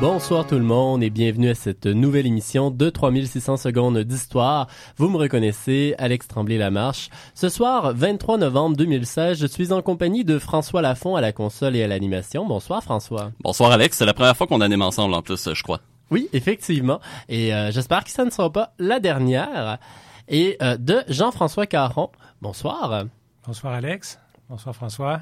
Bonsoir tout le monde et bienvenue à cette nouvelle émission de 3600 secondes d'histoire. Vous me reconnaissez, Alex Tremblay-Lamarche. Ce soir, 23 novembre 2016, je suis en compagnie de François Lafont à la console et à l'animation. Bonsoir François. Bonsoir Alex, c'est la première fois qu'on anime ensemble en plus, je crois. Oui, effectivement. Et euh, j'espère que ça ne sera pas la dernière. Et euh, de Jean-François Caron. Bonsoir. Bonsoir Alex. Bonsoir François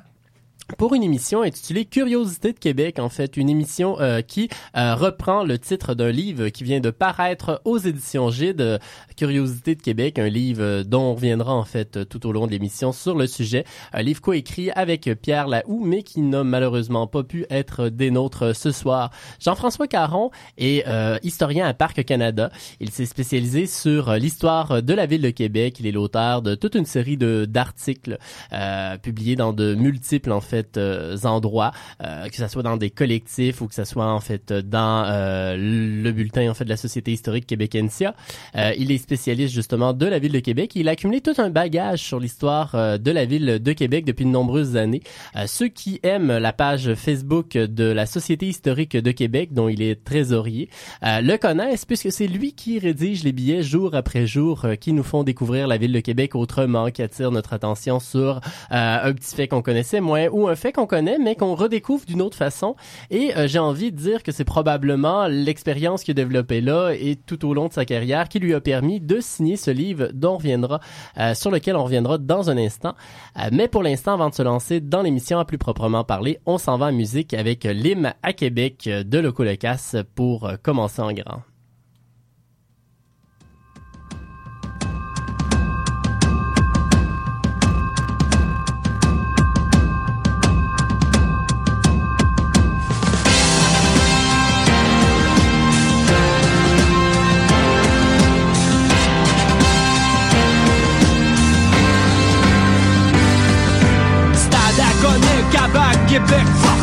pour une émission intitulée Curiosité de Québec, en fait, une émission euh, qui euh, reprend le titre d'un livre qui vient de paraître aux éditions Gide, Curiosité de Québec, un livre dont on reviendra en fait tout au long de l'émission sur le sujet, un livre coécrit avec Pierre Lahoux, mais qui n'a malheureusement pas pu être des nôtres ce soir. Jean-François Caron est euh, historien à Parc Canada. Il s'est spécialisé sur l'histoire de la ville de Québec. Il est l'auteur de toute une série de d'articles publiés dans de multiples en fait euh, endroits, euh, que ce soit dans des collectifs ou que ce soit en fait dans euh, le bulletin en fait de la Société historique québécoensia. il est spécialiste justement de la ville de Québec. Il a accumulé tout un bagage sur l'histoire de la ville de Québec depuis de nombreuses années. ceux qui aiment la page Facebook de la Société historique de Québec, dont il est trésorier, le connaissent puisque c'est lui qui rédige les billets jour après jour qui nous font découvrir la ville de Québec autrement, qui attire notre attention sur un petit fait qu'on connaissait moins ou un fait qu'on connaît, mais qu'on redécouvre d'une autre façon. Et euh, j'ai envie de dire que c'est probablement l'expérience qu'il a développée là et tout au long de sa carrière qui lui a permis de signer ce livre dont on reviendra, euh, sur lequel on reviendra dans un instant. Euh, mais pour l'instant, avant de se lancer dans l'émission à plus proprement parler, on s'en va en musique avec l'hymne à Québec de Loco Lecasse pour commencer en grand.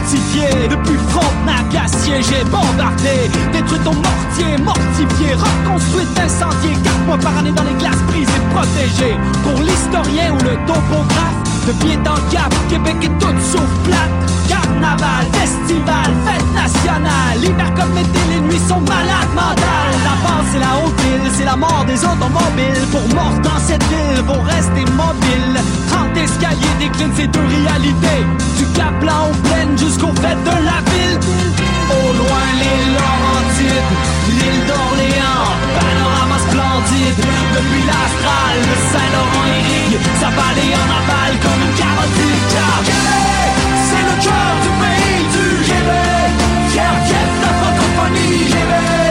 Depuis Frontenac à siégé, bombardé. Détruit ton mortier, mortifié. Reconstruit, incendié Quatre mois par année dans les glaces prises et protégées Pour l'historien ou le topographe De pied en cap, Québec est toute sauf plate. Carnaval, festival, fête nationale. L'hiver comme les nuits sont malades mentales. La base c'est la haute ville, c'est la mort des automobiles. Pour mort dans cette ville, vont rester mobiles 30 escaliers déclinent ces deux réalités. Du Cap Blanc aux plaines jusqu'au fait de la ville. Au loin l'île Laurentide, l'île d'Orléans Panorama depuis l'Astral, le Saint-Laurent irrigue Sa vallée en aval comme une carotide Car Québec, c'est le cœur du pays du Québec fier de la francophonie Québec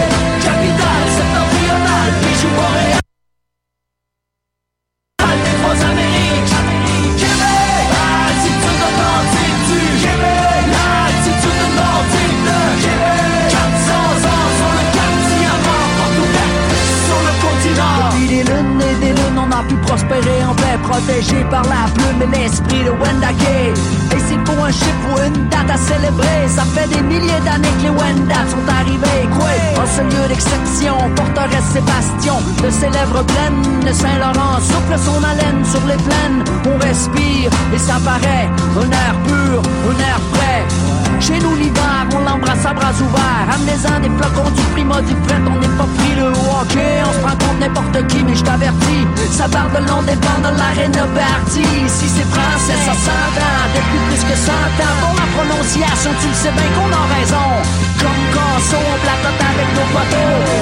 tu sais bien qu'on a raison. Comme Casso on placote avec nos poteaux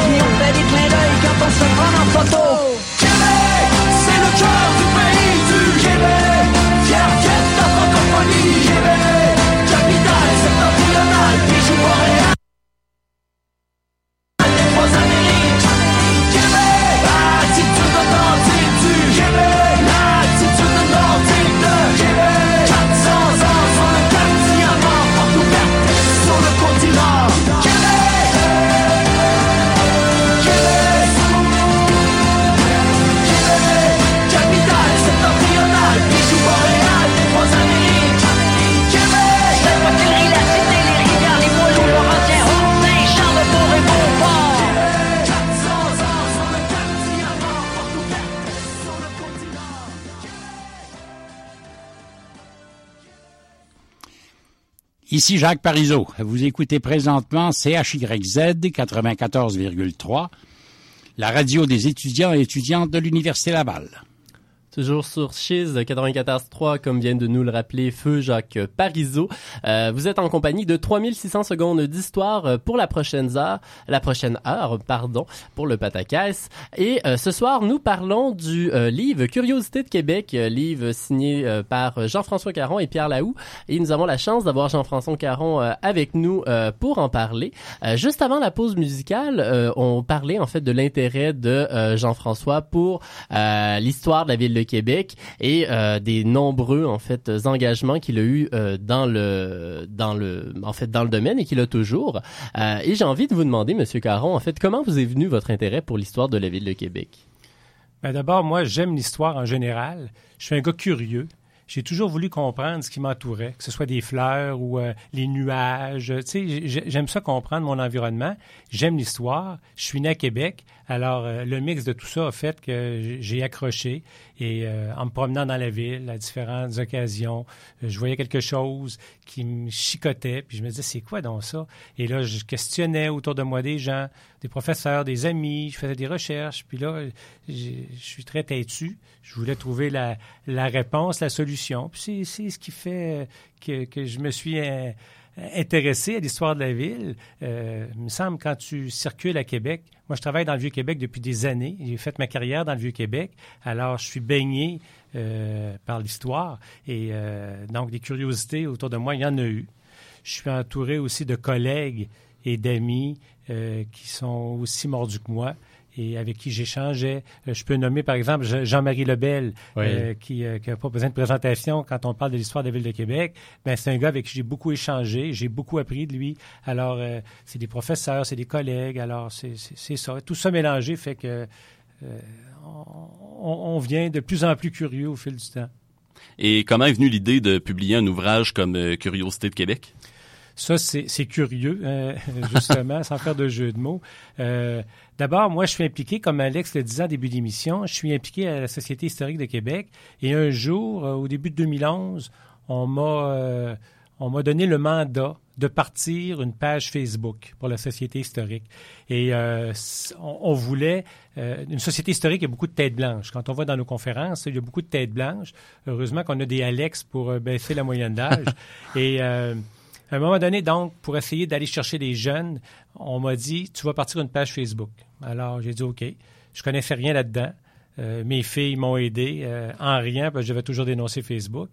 Ici Jacques Parizeau. Vous écoutez présentement CHYZ 94,3, la radio des étudiants et étudiantes de l'Université Laval. Toujours sur Chiz 94.3, comme vient de nous le rappeler Feu Jacques Parizeau. Euh, vous êtes en compagnie de 3600 secondes d'histoire euh, pour la prochaine heure, la prochaine heure, pardon, pour le Patacasse. Et euh, ce soir, nous parlons du livre Curiosité de Québec, livre signé par Jean-François Caron et Pierre Laou. Et nous avons la chance d'avoir Jean-François Caron avec nous pour en parler. juste avant la pause musicale, on parlait en fait de l'intérêt de Jean-François pour l'histoire de la ville de Québec et euh, des nombreux en fait engagements qu'il a eu euh, dans le dans le en fait dans le domaine et qu'il a toujours. Euh, et j'ai envie de vous demander, Monsieur Caron, en fait, comment vous est venu votre intérêt pour l'histoire de la ville de Québec? Ben D'abord, moi, j'aime l'histoire en général. Je suis un gars curieux j'ai toujours voulu comprendre ce qui m'entourait, que ce soit des fleurs ou les nuages. Tu sais, j'aime ça comprendre mon environnement. J'aime l'histoire. Je suis né à Québec. Alors, le mix de tout ça a fait que j'ai accroché. Et euh, en me promenant dans la ville à différentes occasions, euh, je voyais quelque chose qui me chicotait, puis je me disais, c'est quoi donc ça? Et là, je questionnais autour de moi des gens, des professeurs, des amis, je faisais des recherches, puis là, je suis très têtu. Je voulais trouver la, la réponse, la solution. Puis c'est ce qui fait que, que je me suis euh, intéressé à l'histoire de la ville. Euh, il me semble, quand tu circules à Québec, moi, je travaille dans le Vieux-Québec depuis des années. J'ai fait ma carrière dans le Vieux-Québec. Alors, je suis baigné euh, par l'histoire. Et euh, donc, des curiosités autour de moi, il y en a eu. Je suis entouré aussi de collègues et d'amis qui sont aussi mordus que moi et avec qui j'échangeais. Euh, je peux nommer, par exemple, Jean-Marie Lebel, euh, qui n'a euh, pas besoin de présentation quand on parle de l'histoire de la Ville de Québec. Ben, c'est un gars avec qui j'ai beaucoup échangé, j'ai beaucoup appris de lui. Alors, c'est des professeurs, c'est des collègues, alors c'est ça. Tout ça mélangé fait que on, vient de plus en plus curieux au fil du temps. Et comment est venue l'idée de publier un ouvrage comme Curiosité de Québec? Ça, c'est curieux, justement, sans faire de jeu de mots. D'abord, moi, je suis impliqué, comme Alex le disait en début d'émission, je suis impliqué à la Société historique de Québec. Et un jour, euh, au début de 2011, on m'a euh, on m'a donné le mandat de partir une page Facebook pour la Société historique. Et euh, on, voulait... une société historique, il y a beaucoup de têtes blanches. Quand on va dans nos conférences, il y a beaucoup de têtes blanches. Heureusement qu'on a des Alex pour baisser la moyenne d'âge. Et à un moment donné, donc, pour essayer d'aller chercher les jeunes, on m'a dit, tu vas partir une page Facebook. Alors, j'ai dit, OK. Je connaissais rien là-dedans. Euh, mes filles m'ont aidé euh, en rien, parce que j'avais toujours dénoncé Facebook.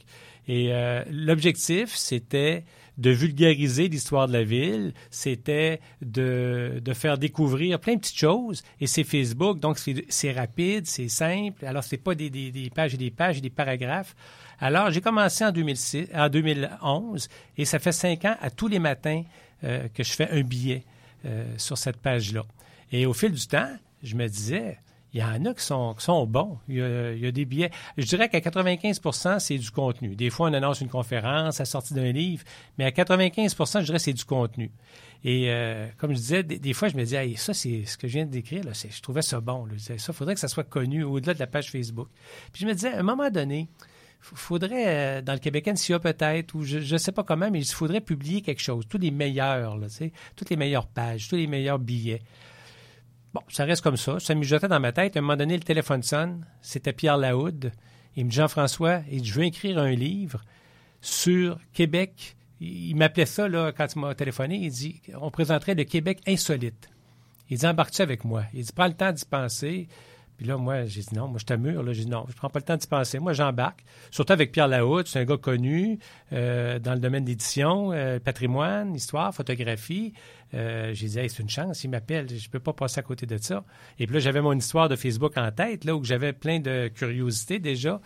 Et euh, l'objectif, c'était de vulgariser l'histoire de la ville, c'était de, de, faire découvrir plein de petites choses. Et c'est Facebook, donc c'est rapide, c'est simple. Alors, c'est pas des, des, des, pages et des pages et des paragraphes. Alors, j'ai commencé en, 2006, en 2011 et ça fait cinq ans à tous les matins euh, que je fais un billet euh, sur cette page-là. Et au fil du temps, je me disais, il y en a qui sont, bons. Il y, a, des billets. Je dirais qu'à 95% c'est du contenu. Des fois, on annonce une conférence, la sortie d'un livre, mais à 95% je dirais c'est du contenu. Et euh, comme je disais, des, fois, je me disais, ça, c'est ce que je viens de décrire, je trouvais ça bon. Là. ça, il faudrait que ça soit connu au-delà de la page Facebook. Puis je me disais, à un moment donné, faudrait, euh, dans le Québec NCA peut-être, ou je ne sais pas comment, mais il faudrait publier quelque chose, tous les meilleurs, toutes les meilleures pages, tous les meilleurs billets. Bon, ça reste comme ça. Ça mijotait dans ma tête. À un moment donné, le téléphone sonne. C'était Pierre Laoud. Il me dit Jean-François, je veux écrire un livre sur Québec. Il m'appelait ça quand il m'a téléphoné. Il dit on présenterait le Québec insolite. Il dit embarque-tu avec moi? Il dit prends le temps d'y penser. Puis là, moi, j'ai dit non, moi, je t'ammure. Là, j'ai dit non, je prends pas le temps d'y penser. Moi, j'embarque. Surtout avec Pierre Lahoud, c'est un gars connu euh, dans le domaine d'édition, euh, patrimoine, histoire, photographie. Euh, j'ai dit, hey, c'est une chance, il m'appelle, je peux pas passer à côté de ça. Et puis là, j'avais mon histoire de Facebook en tête, là, où j'avais plein de curiosités déjà,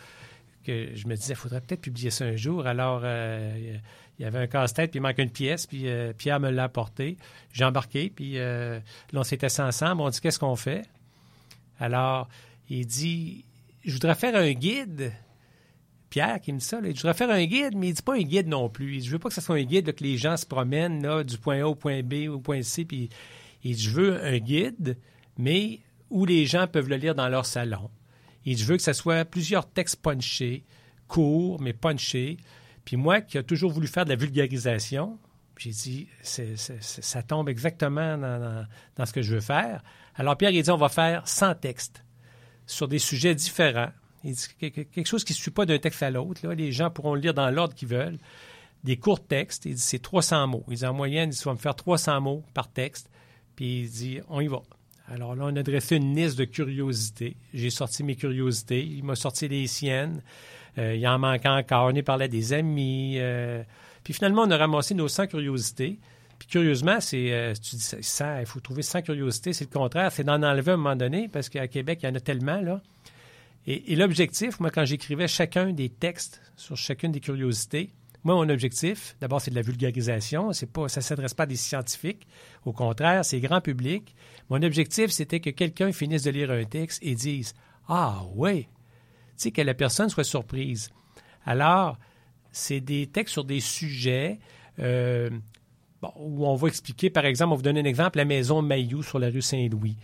que je me disais, il faudrait peut-être publier ça un jour. Alors, il y avait un casse-tête, puis il manquait une pièce, puis Pierre me l'a apporté. J'ai embarqué, puis là, on s'était ensemble. On dit, qu'est-ce qu'on fait? Alors, il dit, je voudrais faire un guide. Pierre qui me dit ça, je voudrais faire un guide, mais il dit pas un guide non plus. Il dit, je veux pas que ce soit un guide que les gens se promènent du point A au point B au point C. Puis il dit, je veux un guide, mais où les gens peuvent le lire dans leur salon. Il dit, je veux que ce soit plusieurs textes punchés, courts, mais punchés. Puis moi, qui a toujours voulu faire de la vulgarisation, J'ai dit, ça tombe exactement dans ce que je veux faire. Alors Pierre, il dit, on va faire 100 textes sur des sujets différents. Il dit que- que- quelque chose qui ne suit pas d'un texte à l'autre. Les gens pourront le lire dans l'ordre qu'ils veulent. Des courts textes. Il dit, c'est 300 mots. Il en moyenne, il va me faire 300 mots par texte. Puis il dit, on y va. Alors là, on a dressé une liste de curiosités. J'ai sorti mes curiosités. Il m'a sorti les siennes. Euh, il en manquait encore. On y parlait des amis. euh, puis finalement, on a ramassé nos 100 curiosités. Curieusement, c'est, euh, tu dis 100, il faut trouver 100 curiosités. C'est le contraire. C'est d'en enlever à un moment donné parce qu'à Québec, il y en a tellement, là. Et, et l'objectif, moi, quand j'écrivais chacun des textes sur chacune des curiosités, moi, mon objectif, d'abord, c'est de la vulgarisation. C'est pas, ça ne s'adresse pas à des scientifiques. Au contraire, c'est grand public. Mon objectif, c'était que quelqu'un finisse de lire un texte et dise Ah, oui. Tu sais, que la personne soit surprise. Alors, c'est des textes sur des sujets euh, bon, où on va expliquer, par exemple, on va vous donner un exemple, la maison Mayou sur la rue Saint-Louis.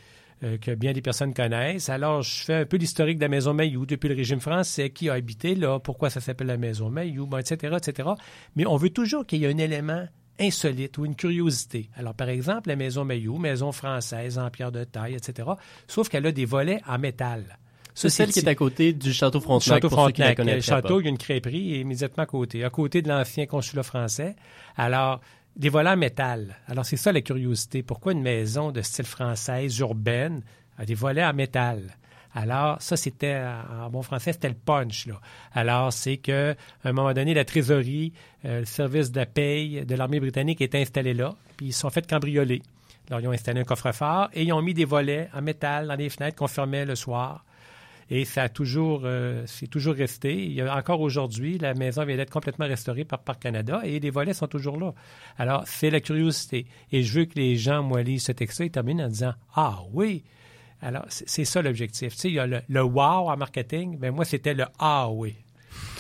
euh, que bien des personnes connaissent. Alors, je fais un peu l'historique de la maison Mayou depuis le régime français, qui a habité là, pourquoi ça s'appelle la maison Mayou, bon, etc., etc. Mais on veut toujours qu'il y ait un élément insolite ou une curiosité. Alors, par exemple, la maison Mayou, maison française en pierre de taille, etc., sauf qu'elle a des volets en métal. C'est celle qui est à côté du château Frontenac. Château pour ceux qui la Frontenac. Le connaîtraient château, pas. il y a une crêperie immédiatement à côté, à côté de l'ancien consulat français. Alors, des volets en métal. Alors, c'est ça la curiosité. Pourquoi une maison de style française, urbaine, a des volets en métal? Alors, ça, c'était, en bon français, c'était le punch. Alors, c'est que à un moment donné, la trésorerie, euh, le service de paye de l'armée britannique est installé là, puis ils se sont fait cambrioler. Alors, ils ont installé un coffre-fort et ils ont mis des volets en métal dans les fenêtres qu'on fermait le soir. Et ça a toujours, euh, c'est toujours resté. Il y a encore aujourd'hui, la maison vient d'être complètement restaurée par Parc Canada et les volets sont toujours là. Alors, c'est la curiosité. Et je veux que les gens, moi, lisent ce texte-là et terminent en disant Ah oui! Alors, c'est ça l'objectif. Tu sais, il y a le, le wow en marketing. Ben moi, c'était le ah oui.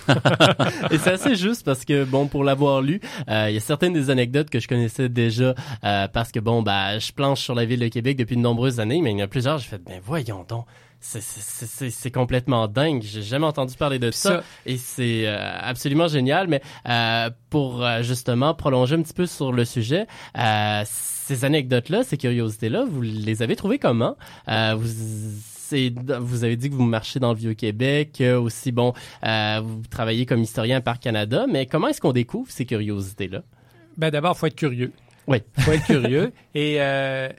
Et c'est assez juste parce que, bon, pour l'avoir lu, euh, il y a certaines des anecdotes que je connaissais déjà euh, parce que, bon, bah, je planche sur la ville de Québec depuis de nombreuses années, mais il y en a plusieurs, j'ai fait, ben voyons donc. C'est- complètement dingue. J'ai jamais entendu parler de ça, Ça- et c'est euh, absolument génial. Mais euh, pour euh, justement prolonger un petit peu sur le sujet, euh, ces anecdotes-là, ces curiosités-là, vous les avez trouvées comment? Euh, vous, vous avez dit que vous marchez dans le Vieux-Québec, aussi bon, euh, vous travaillez comme historien par Canada, mais comment est-ce qu'on découvre ces curiosités-là? Ben d'abord, il faut être curieux. Oui. Il faut être curieux. Et euh,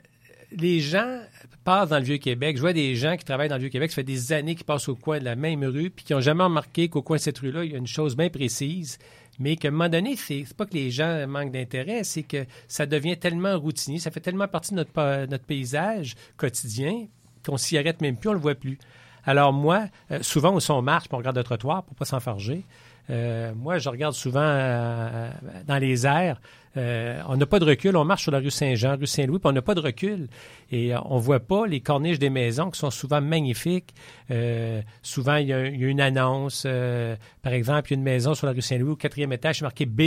les gens passent dans le Vieux-Québec. Je vois des gens qui travaillent dans le Vieux-Québec, ça fait des années qu'ils passent au coin de la même rue, puis qui n'ont jamais remarqué qu'au coin de cette rue-là, il y a une chose bien précise, mais qu'à un moment donné, c'est pas que les gens manquent d'intérêt, c'est que ça devient tellement routinier, ça fait tellement partie de notre, pa- notre paysage quotidien qu'on s'y arrête même plus, on le voit plus. Alors moi, euh, souvent, si on marche, puis on regarde le trottoir pour pas s'enfarger, euh, moi, je regarde souvent euh, dans les airs. Euh, on n'a pas de recul. On marche sur la rue Saint-Jean, rue Saint-Louis, puis on n'a pas de recul. Et euh, on voit pas les corniches des maisons qui sont souvent magnifiques. Euh, souvent, il y, a, une annonce. par exemple, il y a une maison sur la rue Saint-Louis, au quatrième étage, c'est marqué B.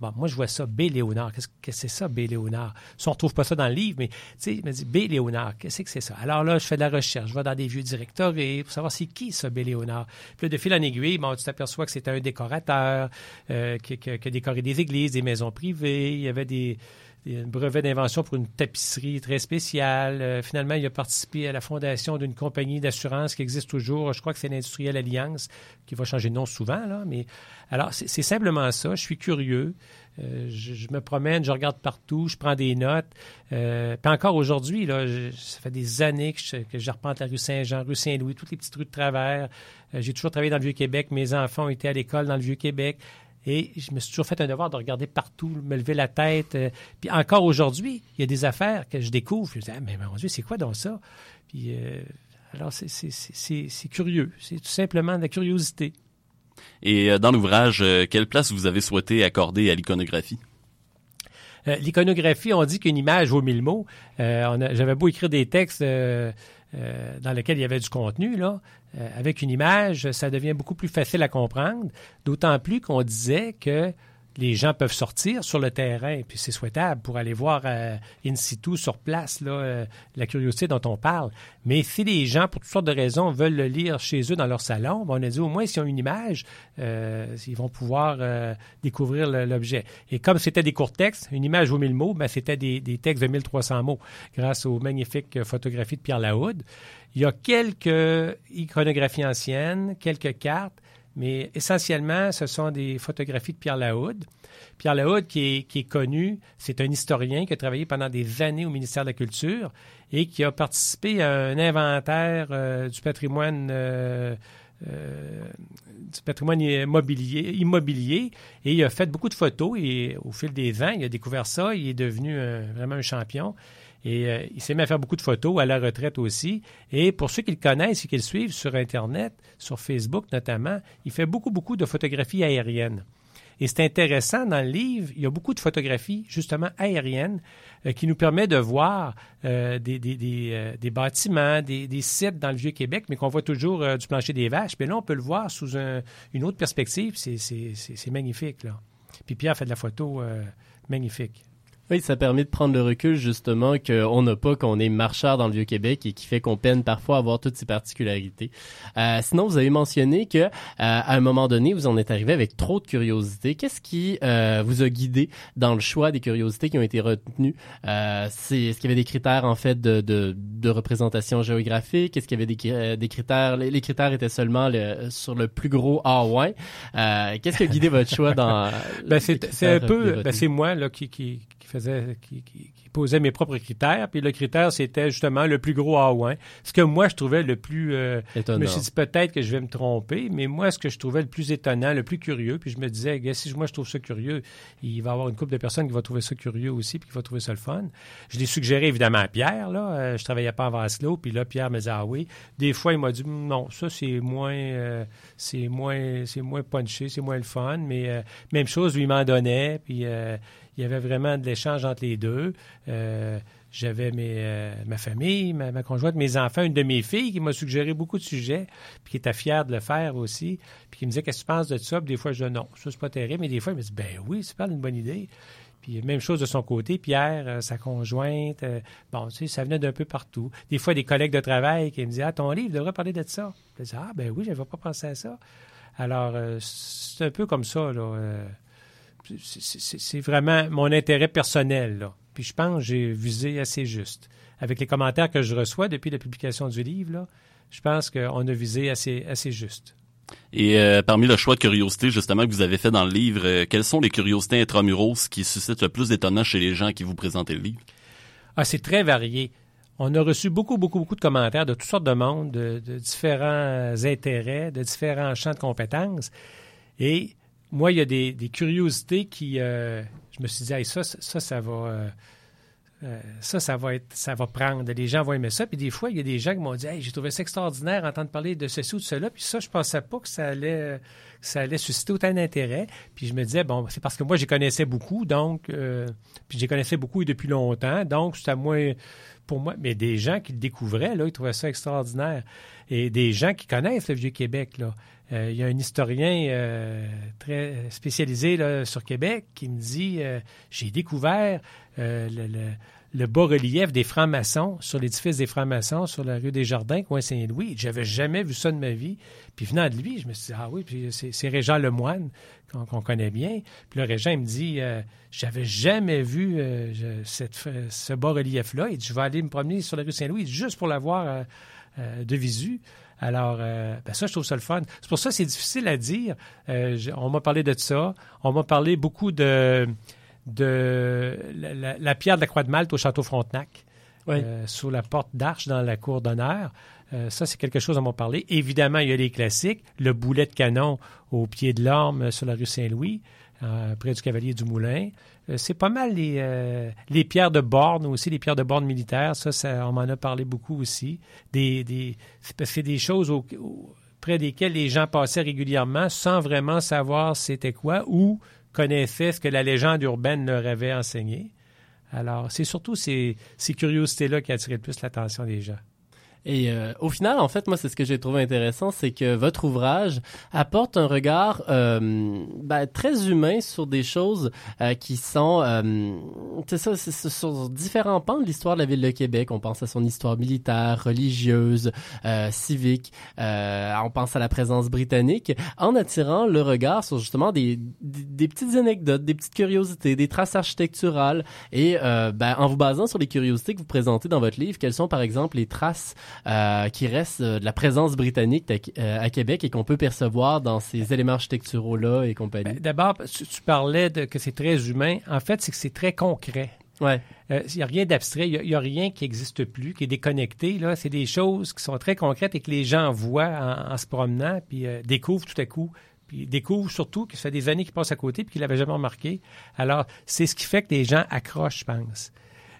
Bon, moi, je vois ça, B. Léonard. Qu'est-ce que c'est ça, B. Léonard? Ça, on retrouve pas ça dans le livre, mais tu sais, il me dit B. Qu'est-ce que c'est ça? Alors là, je fais de la recherche. Je vais dans des vieux directorés pour savoir c'est qui, ça, B. Puis là, de fil en aiguille, bon, tu t'aperçois que c'était un décorateur qui, qui- qui a décoré des églises, des maisons privées. Il y avait des, des brevets d'invention pour une tapisserie très spéciale. Euh, finalement, il a participé à la fondation d'une compagnie d'assurance qui existe toujours. Je crois que c'est l'Industrielle Alliance, qui va changer de nom souvent. Mais alors, c'est simplement ça. Je suis curieux. Euh, je, me promène, je regarde partout, je prends des notes. Euh, puis encore aujourd'hui, ça fait des années que je, que je repente la rue Saint-Jean, rue Saint-Louis, toutes les petites rues de travers. Euh, J'ai toujours travaillé dans le Vieux-Québec. Mes enfants été à l'école dans le Vieux-Québec. Et je me suis toujours fait un devoir de regarder partout, me lever la tête. euh, puis encore aujourd'hui, il y a des affaires que je découvre. Je me dis, ah, mais mon Dieu, c'est quoi donc ça? Puis euh, alors, c'est- c'est- c'est c'est- c'est curieux. C'est tout simplement de la curiosité. Et euh, dans l'ouvrage, quelle place vous avez souhaité accorder à l'iconographie? Euh, L'iconographie, on dit qu'une image vaut mille mots. Euh, J'avais beau écrire des textes euh, euh, dans lesquels il y avait du contenu, là, euh, avec une image, ça devient beaucoup plus facile à comprendre. D'autant plus qu'on disait que les gens peuvent sortir sur le terrain, puis c'est souhaitable pour aller voir euh, in situ, sur place, là, euh, la curiosité dont on parle. Mais si les gens, pour toutes sortes de raisons, veulent le lire chez eux dans leur salon, ben, on a dit au moins s'ils ont une image, euh, ils vont pouvoir découvrir l'objet. Et comme c'était des courts textes, une image vaut mille mots, ben, c'était des, des, textes de 1300 mots, grâce aux magnifiques photographies de Pierre Laoud. Il y a quelques iconographies anciennes, quelques cartes, mais essentiellement, ce sont des photographies de Pierre Laoud. Pierre Laoud, qui est, connu, c'est un historien qui a travaillé pendant des années au ministère de la Culture et qui a participé à un inventaire euh, du patrimoine euh, euh, immobilier et il a fait beaucoup de photos et au fil des ans, il a découvert ça, il est devenu vraiment un champion. Et euh, il s'est mis à faire beaucoup de photos, à la retraite aussi. Et pour ceux qui le connaissent et qui le suivent sur Internet, sur Facebook notamment, il fait beaucoup, beaucoup de photographies aériennes. Et c'est intéressant, dans le livre, il y a beaucoup de photographies justement aériennes euh, qui nous permettent de voir euh, des, bâtiments, des, sites dans le Vieux-Québec, mais qu'on voit toujours du plancher des vaches. Mais là, on peut le voir sous une autre perspective. C'est magnifique. Là. Puis Pierre fait de la photo magnifique. Oui, ça permet de prendre le recul justement qu'on n'a pas, qu'on est marcheur dans le Vieux-Québec et qui fait qu'on peine parfois à avoir toutes ces particularités. Euh, sinon, vous avez mentionné que euh, à un moment donné, vous en êtes arrivé avec trop de curiosités. Qu'est-ce qui euh, vous a guidé dans le choix des curiosités qui ont été retenues? Euh, C'est est-ce qu'il y avait des critères en fait de, de, de représentation géographique? Est-ce qu'il y avait des, euh, des critères? Les, critères étaient seulement le, sur le plus gros A1 Qu'est-ce qui a guidé votre choix dans ben, c'est un peu ben, c'est moi là qui, qui qui, qui, posais mes propres critères. Puis le critère, c'était justement le plus gros A1. Ce que moi, je trouvais le plus... Euh, je me suis dit peut-être que je vais me tromper, mais moi, ce que je trouvais le plus étonnant, le plus curieux, puis je me disais, si moi, je trouve ça curieux, il va y avoir une couple de personnes qui vont trouver ça curieux aussi, puis qui vont trouver ça le fun. Je l'ai suggéré évidemment à Pierre, là. Euh, je travaillais pas en Vasselot, puis là, Pierre me disait, ah oui. Des fois, il m'a dit, non, ça, c'est moins... Euh, c'est moins c'est moins punché, c'est moins le fun, mais même chose, lui m'en donnait, puis il y avait vraiment de l'échange entre les deux. Euh, j'avais euh, ma famille, ma, conjointe, mes enfants, une de mes filles qui m'a suggéré beaucoup de sujets, puis qui était fière de le faire aussi, puis qui me disait Qu'est-ce que tu penses de ça? Puis des fois, je dis Non, ça, c'est pas terrible. Mais des fois, il me dit Ben oui, c'est pas une bonne idée. Puis même chose de son côté, Pierre, euh, sa conjointe, bon, tu sais, ça venait d'un peu partout. Des fois, des collègues de travail qui me disaient Ah, ton livre devrait parler de ça. Je disais Ah, ben oui, je n'avais pas pensé à ça. Alors, c'est un peu comme ça, là c'est vraiment mon intérêt personnel. Là. Puis je pense que j'ai visé assez juste. Avec les commentaires que je reçois depuis la publication du livre, là, je pense qu'on a visé assez, assez juste. Et euh, parmi le choix de curiosités justement que vous avez fait dans le livre, euh, quelles sont les curiosités intramuros qui suscitent le plus d'étonnant chez les gens qui vous présentent le livre? Ah, c'est très varié. On a reçu beaucoup, beaucoup, beaucoup de commentaires de toutes sortes de monde, de, de différents intérêts, de différents champs de compétences. Et moi, il y a des, curiosités qui. Euh, je me suis dit, ça, ça, ça va. Euh, euh, ça, ça va être, ça va prendre. Les gens vont aimer ça. Puis des fois, il y a des gens qui m'ont dit, hey, j'ai trouvé ça extraordinaire entendre parler de ceci ou de cela. Puis ça, je pensais pas que ça allait, ça allait susciter autant d'intérêt. Puis je me disais, bon, c'est parce que moi, j'y connaissais beaucoup, donc, puis j'y connaissais beaucoup depuis longtemps. Donc, c'était moins pour moi, mais des gens qui le découvraient, là, ils trouvaient ça extraordinaire. Et des gens qui connaissent le Vieux-Québec, là. Euh, il y a un historien euh, très spécialisé sur Québec qui me dit euh, j'ai découvert le, bas-relief des francs-maçons sur l'édifice des francs-maçons sur la rue des Jardins, coin Saint-Louis. J'avais jamais vu ça de ma vie. Puis venant de lui, je me suis dit ah oui, puis c'est Régent Lemoine qu'on connaît bien. Puis le Régent me dit j'avais jamais vu ce bas-relief-là. Il dit je vais aller me promener sur la rue Saint-Louis juste pour l'avoir de visu. Alors, euh, ben ça, je trouve ça le fun. C'est pour ça que c'est difficile à dire. Euh, on m'a parlé de ça. On m'a parlé beaucoup de, de la, pierre de la Croix de Malte au Château Frontenac, euh, sous la porte d'Arche dans la cour d'honneur. ça, c'est quelque chose à m'en parler. Évidemment, il y a les classiques. Le boulet de canon au pied de l'Orme sur la rue Saint-Louis, près du Cavalier du Moulin. Euh, c'est pas mal les, euh, les pierres de borne aussi, les pierres de borne militaires. Ça, on m'en a parlé beaucoup aussi. Des, des, parce c'est des choses près desquelles les gens passaient régulièrement sans vraiment savoir c'était quoi ou connaissaient ce que la légende urbaine leur avait enseigné. Alors, c'est surtout ces, ces curiosités-là qui attiraient le plus l'attention des gens. Et euh, au final, en fait, moi, c'est ce que j'ai trouvé intéressant, c'est que votre ouvrage apporte un regard euh, ben, très humain sur des choses euh, qui sont, euh, c'est ça, c'est sur différents pans de l'histoire de la ville de Québec. On pense à son histoire militaire, religieuse, euh, civique. Euh, on pense à la présence britannique, en attirant le regard sur justement des, des, petites anecdotes, des petites curiosités, des traces architecturales, et ben, en vous basant sur les curiosités que vous présentez dans votre livre, quelles sont par exemple les traces euh, qui restent euh, de la présence britannique à, euh, à Québec et qu'on peut percevoir dans ces éléments architecturaux là et compagnie. Ben, D'abord, tu, parlais de que c'est très humain. En fait, c'est que c'est très concret. ouais. Euh, Il n'y a rien d'abstrait, il n'y a, rien qui n'existe plus, qui est déconnecté. Là, c'est des choses qui sont très concrètes et que les gens voient en, en se promenant, puis euh, découvrent tout à coup. Puis découvrent surtout que ça fait des années qu'ils passent à côté puis qu'ils l'avaient jamais remarqué. Alors, c'est ce qui fait que les gens accrochent, je pense.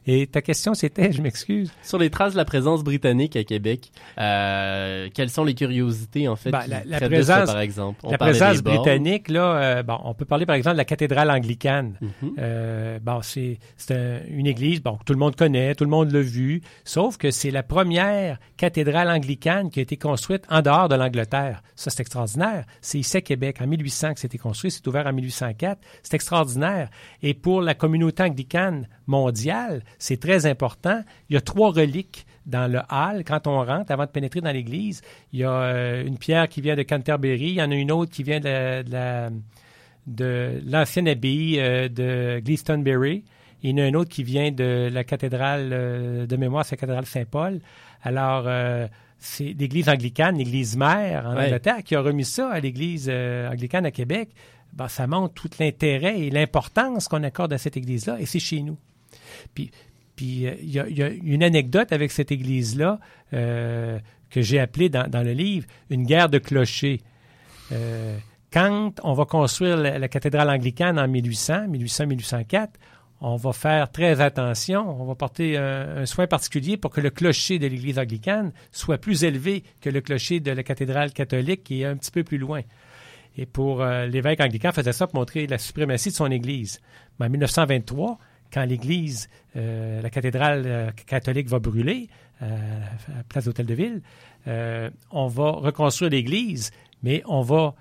Et ta question, c'était, je m'excuse. Sur les traces de la présence britannique à Québec, euh, quelles sont les curiosités en fait Ben, la- de ça, présence- par exemple? On la présence britannique, là, euh, bon, on peut parler par exemple de la cathédrale anglicane. Mhm. Euh, bon, c'est c'est un- une église bon, que tout le monde connaît, tout le monde l'a vu, sauf que c'est la première cathédrale anglicane qui a été construite en dehors de l'Angleterre. Ça, c'est extraordinaire. C'est ici à Québec, en 1800 que c'était construit, c'est ouvert en 1804. C'est extraordinaire. Et pour la communauté anglicane mondiale, c'est très important. Il y a trois reliques dans le hall quand on rentre, avant de pénétrer dans l'église. Il y a euh, une pierre qui vient de Canterbury, il y en a une autre qui vient de la- de la de l'ancienne abbaye euh, de Glastonbury. Il y en a un autre qui vient de la cathédrale euh, de mémoire, c'est la cathédrale Saint-Paul. Alors, euh, c'est l'église anglicane, l'église mère en Ouais. Angleterre, qui a remis ça à l'église anglicane à Québec. Ben, ça montre tout l'intérêt et l'importance qu'on accorde à cette église-là, et c'est chez nous. Puis, puis euh, il y, a, une anecdote avec cette église-là euh, que j'ai appelée dans, le livre une guerre de clochers. Euh, quand on va construire la, cathédrale anglicane en 1800, 1800-1804, on va faire très attention, on va porter un, soin particulier pour que le clocher de l'église anglicane soit plus élevé que le clocher de la cathédrale catholique qui est un petit peu plus loin. Et pour l'évêque anglican faisait ça pour montrer la suprématie de son église. Mais en 1923, quand l'église, euh, la cathédrale euh, catholique va brûler euh, à la place d'Hôtel de Ville, on va reconstruire l'église, mais on va.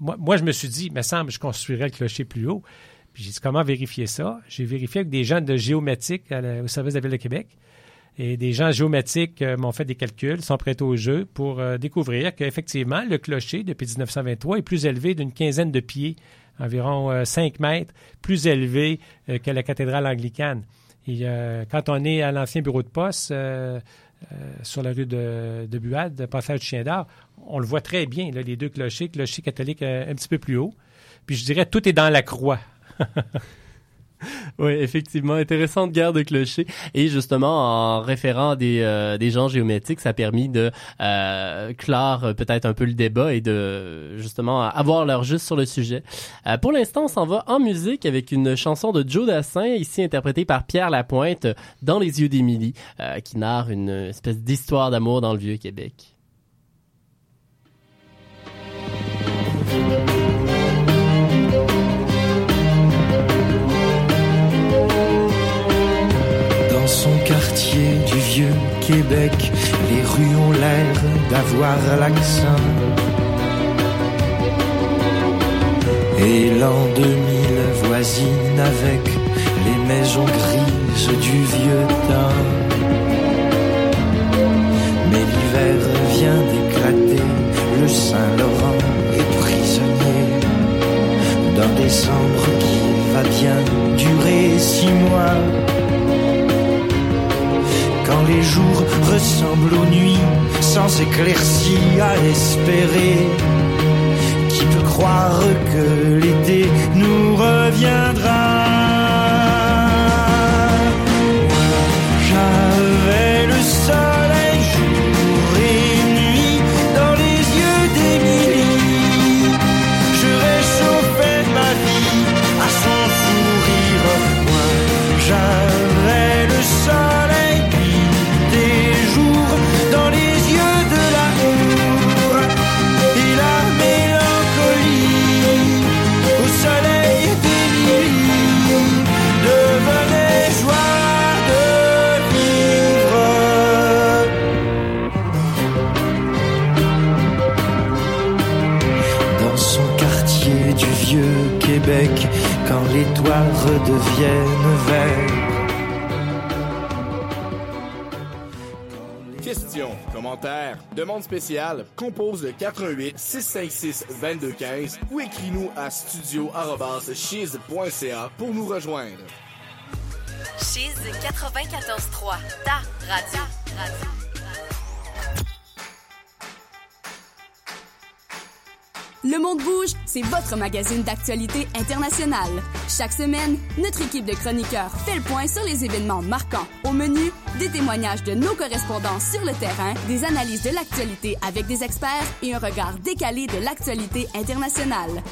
moi, je me suis dit, il me semble, je construirais le clocher plus haut. Puis j'ai dit, comment vérifier ça? J'ai vérifié avec des gens de la- au service de la Ville de Québec. Et des gens géomatiques euh, m'ont fait des calculs, sont prêts au jeu pour découvrir qu'effectivement, le clocher, depuis 1923, est plus élevé d'une quinzaine de pieds, environ euh, 5 mètres, plus élevé euh, que la cathédrale anglicane. Et euh, quand on est à l'ancien bureau de poste, euh, euh, sur la rue de, de Buade, passage du Chien d'Or, on le voit très bien, les deux clochers, clocher catholique euh, un petit peu plus haut. Puis je dirais, tout est dans la croix. Oui, effectivement, intéressante guerre de clochers. Et justement, en référant à des, euh, des gens géométriques, ça a permis de euh, clore peut-être un peu le débat et de justement avoir leur juste sur le sujet. Euh, pour l'instant, on s'en va en musique avec une chanson de Joe Dassin, ici interprétée par Pierre Lapointe, Dans les yeux d'Émilie, euh, qui narre une espèce d'histoire d'amour dans le vieux Québec. Les rues ont l'air d'avoir l'accent. Et l'an 2000 voisine avec les maisons grises du vieux temps. Mais l'hiver vient d'éclater, le Saint-Laurent est prisonnier d'un décembre qui va bien durer six mois. Quand les jours ressemblent aux nuits, sans éclaircie à espérer, qui peut croire que l'été nous reviendra? Redeviennent verts. Questions, commentaires, demandes spéciales, compose le 88 656 2215 ou écris-nous à studio@chiz.ca pour nous rejoindre. Chiz 94.3, ta radio. radio. Le Monde Bouge, c'est votre magazine d'actualité internationale. Chaque semaine, notre équipe de chroniqueurs fait le point sur les événements marquants. Au menu, des témoignages de nos correspondants sur le terrain, des analyses de l'actualité avec des experts et un regard décalé de l'actualité internationale.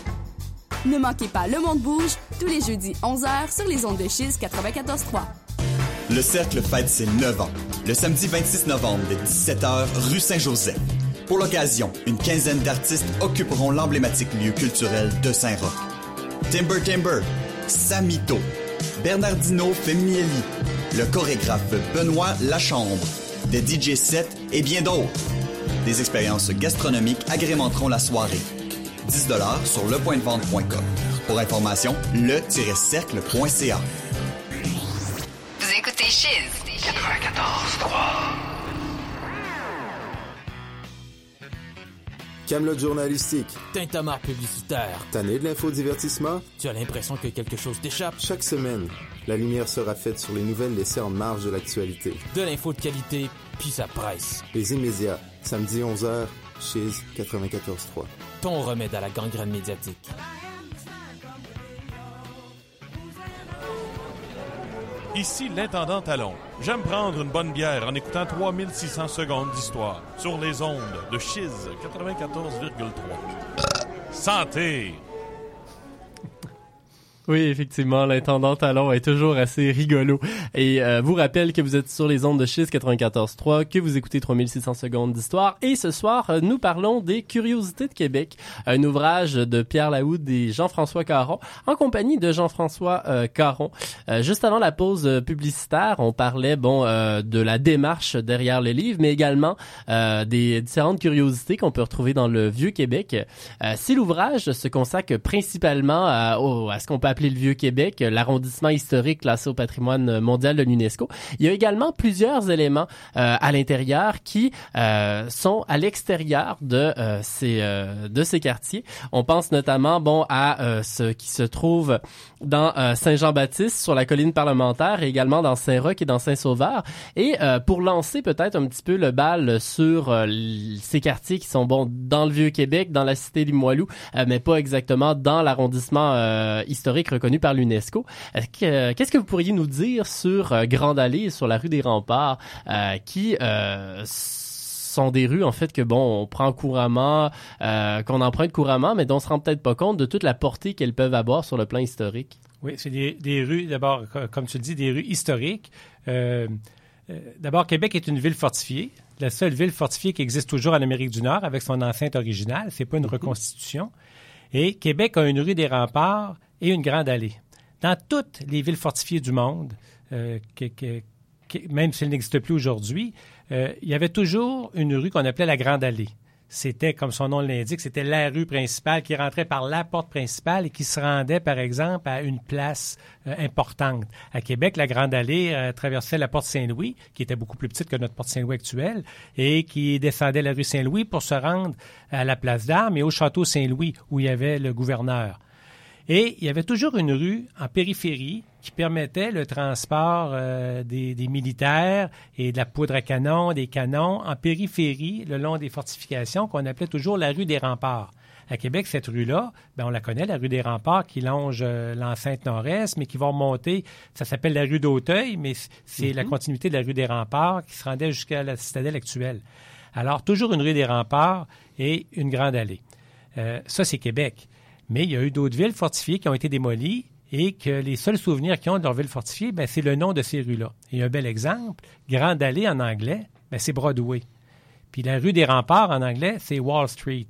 Ne manquez pas Le Monde Bouge tous les jeudis 11h sur les ondes de Chiz 94.3. Le Cercle fête ses 9 ans. Le samedi 26 novembre, dès 17h, rue Saint-Joseph. Pour l'occasion, une quinzaine d'artistes occuperont l'emblématique lieu culturel de Saint-Roch. Timber Timber, Samito, Bernardino Femieli, le chorégraphe Benoît Lachambre, des DJ sets et bien d'autres. Des expériences gastronomiques agrémenteront la soirée. 10 sur lepointdevente.com. Pour information, le-cercle.ca. Vous écoutez Chiz 94.3. Camelot journalistique. Tintamarre publicitaire. Tanné de l'infodivertissement? Tu as l'impression que quelque chose t'échappe? Chaque semaine, la lumière sera faite sur les nouvelles laissées en marge de l'actualité. De l'info de qualité, puis ça presse. Les immédiats, samedi 11h, chez 94.3. Ton remède à la gangrène médiatique. Ici l'intendant Talon. J'aime prendre une bonne bière en écoutant 3600 secondes d'histoire sur les ondes de Chiz 94,3. Santé! Oui, effectivement, l'intendant Talon est toujours assez rigolo. Et euh, vous rappelle que vous êtes sur les ondes de Chiz 94.3, que vous écoutez 3600 secondes d'histoire. Et ce soir, euh, nous parlons des Curiosités de Québec, un ouvrage de Pierre Laoud et Jean-François Caron, en compagnie de Jean-François euh, Caron. Euh, juste avant la pause euh, publicitaire, on parlait bon de la démarche derrière le livre, mais également des différentes curiosités qu'on peut retrouver dans le Vieux-Québec. si l'ouvrage se consacre principalement à, à ce qu'on peut appeler le Vieux-Québec, l'arrondissement historique classé au patrimoine mondial de l'UNESCO. Il y a également plusieurs éléments euh, à l'intérieur qui euh, sont à l'extérieur de euh, ces euh, de ces quartiers. On pense notamment bon à euh, ce qui se trouve dans euh, Saint-Jean-Baptiste sur la colline parlementaire et également dans Saint-Roch et dans Saint-Sauveur. Et pour lancer peut-être un petit peu le bal sur ces quartiers qui sont bon dans le Vieux-Québec, dans la cité Limoilou, euh, mais pas exactement dans l'arrondissement euh, historique reconnu par l'UNESCO. Que, euh, Qu'est-ce que vous pourriez nous dire sur euh, Grande Allée et sur la rue des Remparts, euh, qui euh, sont des rues en fait que bon on prend couramment, euh, qu'on emprunte couramment, mais dont on se rend peut-être pas compte de toute la portée qu'elles peuvent avoir sur le plan historique? Oui, c'est des, des rues, d'abord, co- comme tu le dis, des rues historiques. Euh, euh, d'abord, Québec est une ville fortifiée, la seule ville fortifiée qui existe toujours en Amérique du Nord avec son enceinte originale. C'est pas une reconstitution. Et Québec a une rue des remparts et une grande allée. Dans toutes les villes fortifiées du monde, euh, que- que- que- même si elle n'existe plus aujourd'hui, euh, il y avait toujours une rue qu'on appelait la grande allée. C'était, comme son nom l'indique, c'était la rue principale qui rentrait par la porte principale et qui se rendait, par exemple, à une place euh, importante. À Québec, la Grande Allée euh, traversait la porte Saint-Louis, qui était beaucoup plus petite que notre porte Saint-Louis actuelle, et qui descendait la rue Saint-Louis pour se rendre à la place d'Armes et au château Saint-Louis, où il y avait le gouverneur. Et il y avait toujours une rue en périphérie qui permettait le transport euh, des, des militaires et de la poudre à canon, des canons en périphérie le long des fortifications qu'on appelait toujours la rue des remparts. À Québec, cette rue-là, ben, on la connaît, la rue des remparts qui longe euh, l'enceinte nord-est, mais qui va remonter, ça s'appelle la rue d'Auteuil, mais c'est la continuité de la rue des remparts qui se rendait jusqu'à la citadelle actuelle. Alors, toujours une rue des remparts et une grande allée. Euh, ça, c'est Québec. Mais il y a eu d'autres villes fortifiées qui ont été démolies et que les seuls souvenirs qu'ils ont de leur ville fortifiée, ben, c'est le nom de ces rues-là. Et un bel exemple, Grande Allée en anglais, ben, c'est Broadway. Puis la rue des remparts en anglais, c'est Wall Street.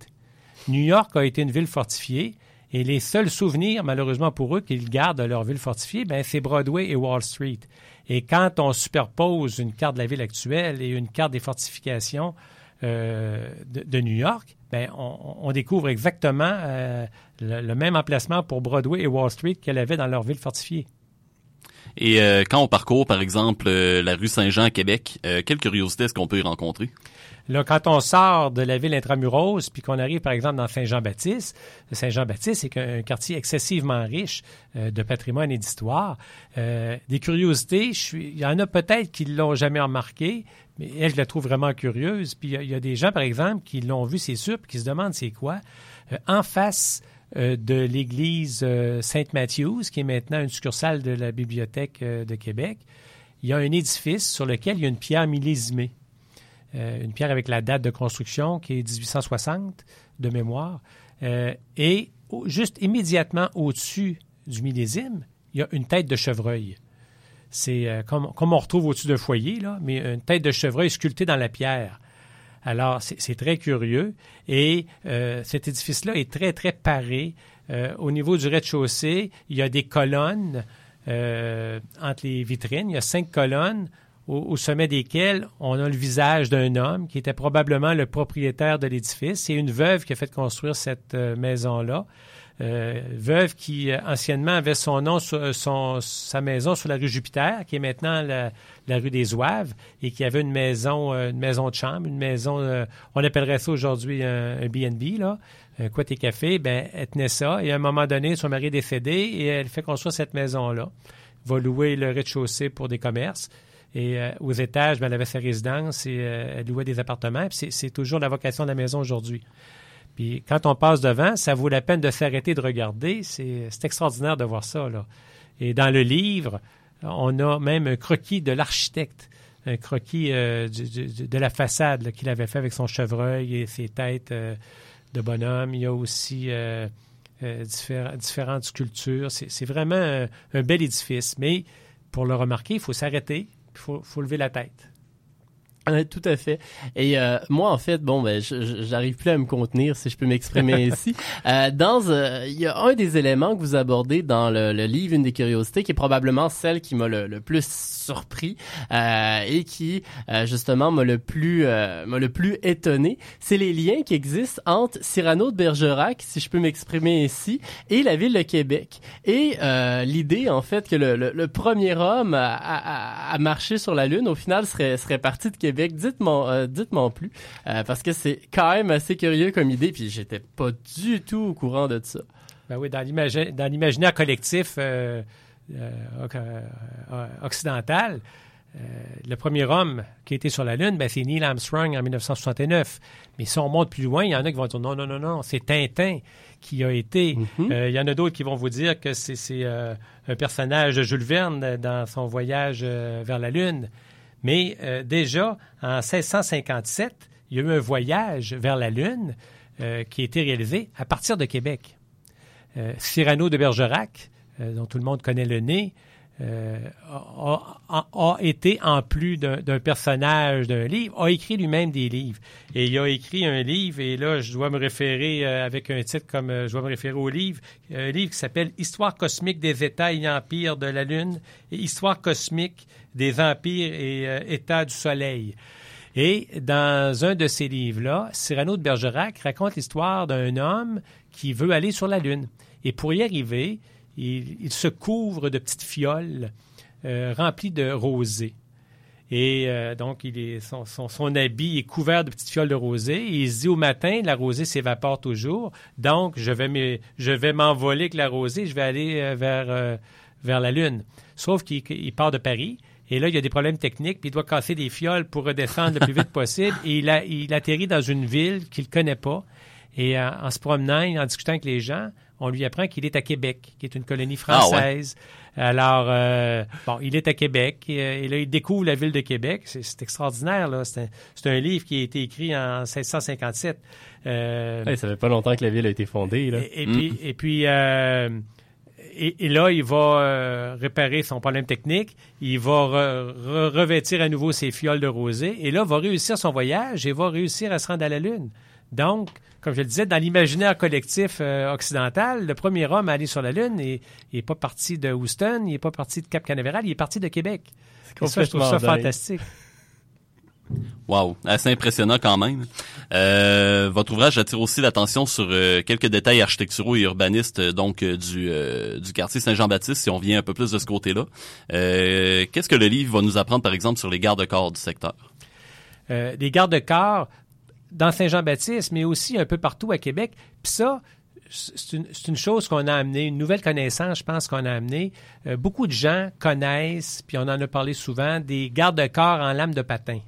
New York a été une ville fortifiée et les seuls souvenirs, malheureusement pour eux, qu'ils gardent de leur ville fortifiée, ben, c'est Broadway et Wall Street. Et quand on superpose une carte de la ville actuelle et une carte des fortifications euh, de, New York, on, on découvre exactement euh, le, le même emplacement pour Broadway et Wall Street qu'elle avait dans leur ville fortifiée. Et euh, quand on parcourt, par exemple, euh, la rue Saint-Jean à Québec, euh, quelle curiosité est-ce qu'on peut y rencontrer? Là, quand on sort de la ville intramuros, puis qu'on arrive, par exemple, dans Saint-Jean-Baptiste, Saint-Jean-Baptiste, c'est un quartier excessivement riche euh, de patrimoine et d'histoire. Des curiosités, je suis, il y en a peut-être qui l'ont jamais remarqué, mais elle, je la trouve vraiment curieuse. Puis il y a, il y a des gens, par exemple, qui l'ont vu, c'est sûr, puis qui se demandent c'est quoi. En face de l'église euh, Sainte-Matthews, qui est maintenant une succursale de la Bibliothèque euh, de Québec, il y a un édifice sur lequel il y a une pierre millésimée. Euh, une pierre avec la date de construction qui est 1860 de mémoire. Euh, et juste immédiatement au-dessus du millésime, il y a une tête de chevreuil. C'est euh, comme, comme on retrouve au-dessus d'un foyer, là, mais une tête de chevreuil sculptée dans la pierre. Alors, c'est très curieux. Et euh, cet édifice-là est très, très paré. Euh, au niveau du rez-de-chaussée, il y a des colonnes euh, entre les vitrines. Il y a cinq colonnes au, au sommet desquelles on a le visage d'un homme qui était probablement le propriétaire de l'édifice. C'est une veuve qui a fait construire cette maison-là. Euh, veuve qui euh, anciennement avait son nom, sur, son, sa maison sur la rue Jupiter, qui est maintenant la, la rue des Oives, et qui avait une maison, euh, une maison de chambre, une maison, euh, on appellerait ça aujourd'hui un, un B&B, là, quoi tes café, ben, elle tenait ça, et à un moment donné, son mari est décédé, et elle fait construire cette maison-là. Va louer le rez-de-chaussée pour des commerces. Et euh, aux étages, ben, elle avait sa résidence et euh, elle louait des appartements. C'est toujours la vocation de la maison aujourd'hui. Puis quand on passe devant, ça vaut la peine de s'arrêter de regarder. C'est extraordinaire de voir ça. Et dans le livre, on a même un croquis de l'architecte, un croquis euh, de la façade qu'il avait fait avec son chevreuil et ses têtes euh, de bonhomme. Il y a aussi euh, différentes sculptures. C'est vraiment un, bel édifice. Mais pour le remarquer, il faut s'arrêter, il faut lever la tête. Ouais, tout à fait. Et euh, moi, en fait, bon, ben, j'arrive plus à me contenir, si je peux m'exprimer ainsi. Euh, dans, euh, il y a un des éléments que vous abordez dans le, le livre, une des curiosités, qui est probablement celle qui m'a le, le plus surpris euh, et qui, euh, justement, m'a le plus, euh, m'a le plus étonné. C'est les liens qui existent entre Cyrano de Bergerac, si je peux m'exprimer ainsi, et la ville de Québec. Et euh, l'idée, en fait, que le, le- le premier homme à, à- à marcher sur la Lune, au final, serait, serait parti de Québec. Dites-moi euh, plus, euh, parce que c'est quand même assez curieux comme idée, puis j'étais pas du tout au courant de ça. Ben oui, dans l'imagi- dans l'imaginaire collectif euh, oc- occidental, le premier homme qui a été sur la Lune, ben, c'est Neil Armstrong en 1969. Mais si on monte plus loin, il y en a qui vont dire non, non, non, non, c'est Tintin qui a été. Euh, il y en a d'autres qui vont vous dire que c'est c'est, euh, un personnage de Jules Verne dans son voyage euh, vers la Lune. Mais euh, déjà, en 1657, il y a eu un voyage vers la Lune euh, qui a été réalisé à partir de Québec. Euh, Cyrano de Bergerac, dont tout le monde connaît le nez, a, a- été, en plus d'un personnage d'un livre, a écrit lui-même des livres. Et il a écrit un livre, et là, je dois me référer avec un titre comme, je dois me référer au livre, un livre qui s'appelle Histoire cosmique des États et empires de la Lune et Histoire cosmique des empires et euh, États du Soleil. Et dans un de ces livres-là, Cyrano de Bergerac raconte l'histoire d'un homme qui veut aller sur la Lune. Et pour y arriver, il, se couvre de petites fioles euh, remplies de rosée. Et euh, donc, son, son- son habit est couvert de petites fioles de rosée. Et il se dit au matin, la rosée s'évapore toujours. Donc, je vais m'envoler avec la rosée. Je vais aller vers, vers la Lune. Sauf qu'il il part de Paris. Et là, il y a des problèmes techniques, puis il doit casser des fioles pour redescendre le plus vite possible. Et il, a- il atterrit dans une ville qu'il ne connaît pas. Et en, en se promenant, et en discutant avec les gens, on lui apprend qu'il est à Québec, qui est une colonie Ah ouais. française. Alors, euh, bon, il est à Québec et, euh, et là, il découvre la ville de Québec. C'est extraordinaire, là. C'est un, c'est un livre qui a été écrit en 1657. Euh, Hey, ça fait pas longtemps que la ville a été fondée. Là. et, et puis, et, puis euh, et, et là, il va euh, réparer son problème technique. Il va re- re- revêtir à nouveau ses fioles de rosée. Et là, va réussir son voyage et va réussir à se rendre à la Lune. Donc, comme je le disais, dans l'imaginaire collectif euh, occidental, le premier homme à aller sur la Lune n'est n'est pas parti de Houston, il n'est pas parti de Cap Canaveral, il est parti de Québec. Et ça, je trouve ça dingue. fantastique. Wow, assez impressionnant quand même. Euh, votre ouvrage attire aussi l'attention sur euh, quelques détails architecturaux et urbanistes euh, donc du, du quartier Saint-Jean-Baptiste, si on vient un peu plus de ce côté-là. Qu'est-ce que le livre va nous apprendre, par exemple, sur les gardes-corps du secteur? Des gardes-corps dans Saint-Jean-Baptiste, mais aussi un peu partout à Québec. Puis ça, c'est une, chose qu'on a amenée, une nouvelle connaissance, je pense qu'on a amenée. Beaucoup de gens connaissent, puis on en a parlé souvent, des gardes-corps en lame de patin.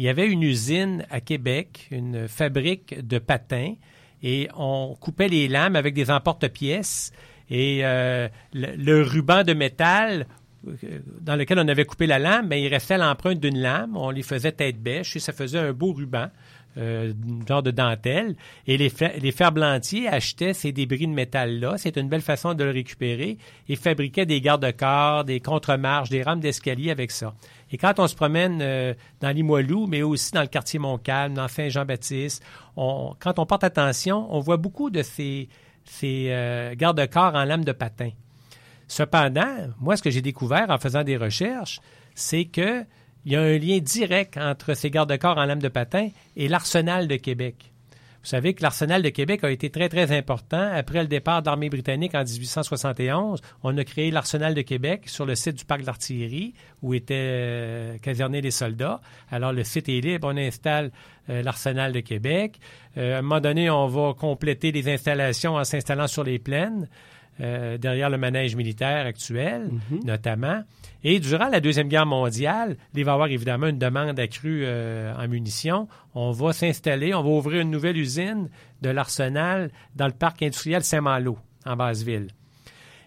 Il y avait une usine à Québec, une fabrique de patins, et on coupait les lames avec des emporte-pièces. Et euh, le, ruban de métal euh, dans lequel on avait coupé la lame, ben, il restait l'empreinte d'une lame. On les faisait tête bêche et ça faisait un beau ruban, euh, genre de dentelle. Et les, les ferblantiers achetaient ces débris de métal-là. C'est une belle façon de le récupérer et fabriquaient des garde-corps, des contre-marches, des rames d'escalier avec ça. Et quand on se promène euh, dans Limoilou, mais aussi dans le quartier Montcalm, dans Saint-Jean-Baptiste, quand on porte attention, on voit beaucoup de ces, ces euh, garde-corps en lame de patin. Cependant, moi, ce que j'ai découvert en faisant des recherches, c'est que il y a un lien direct entre ces garde-corps en lame de patin et l'arsenal de Québec. Vous savez que l'arsenal de Québec a été très, très important. Après le départ de l'armée britannique en 1871, on a créé l'arsenal de Québec sur le site du parc de l'artillerie où étaient euh, casernés les soldats. Alors, le site est libre, on installe euh, l'arsenal de Québec. Euh, à un moment donné, on va compléter les installations en s'installant sur les plaines. euh, derrière le manège militaire actuel, notamment. Et durant la Deuxième Guerre mondiale, il va y avoir évidemment une demande accrue euh, en munitions. On va s'installer, on va ouvrir une nouvelle usine de l'arsenal dans le parc industriel Saint-Malo, en Basse-Ville.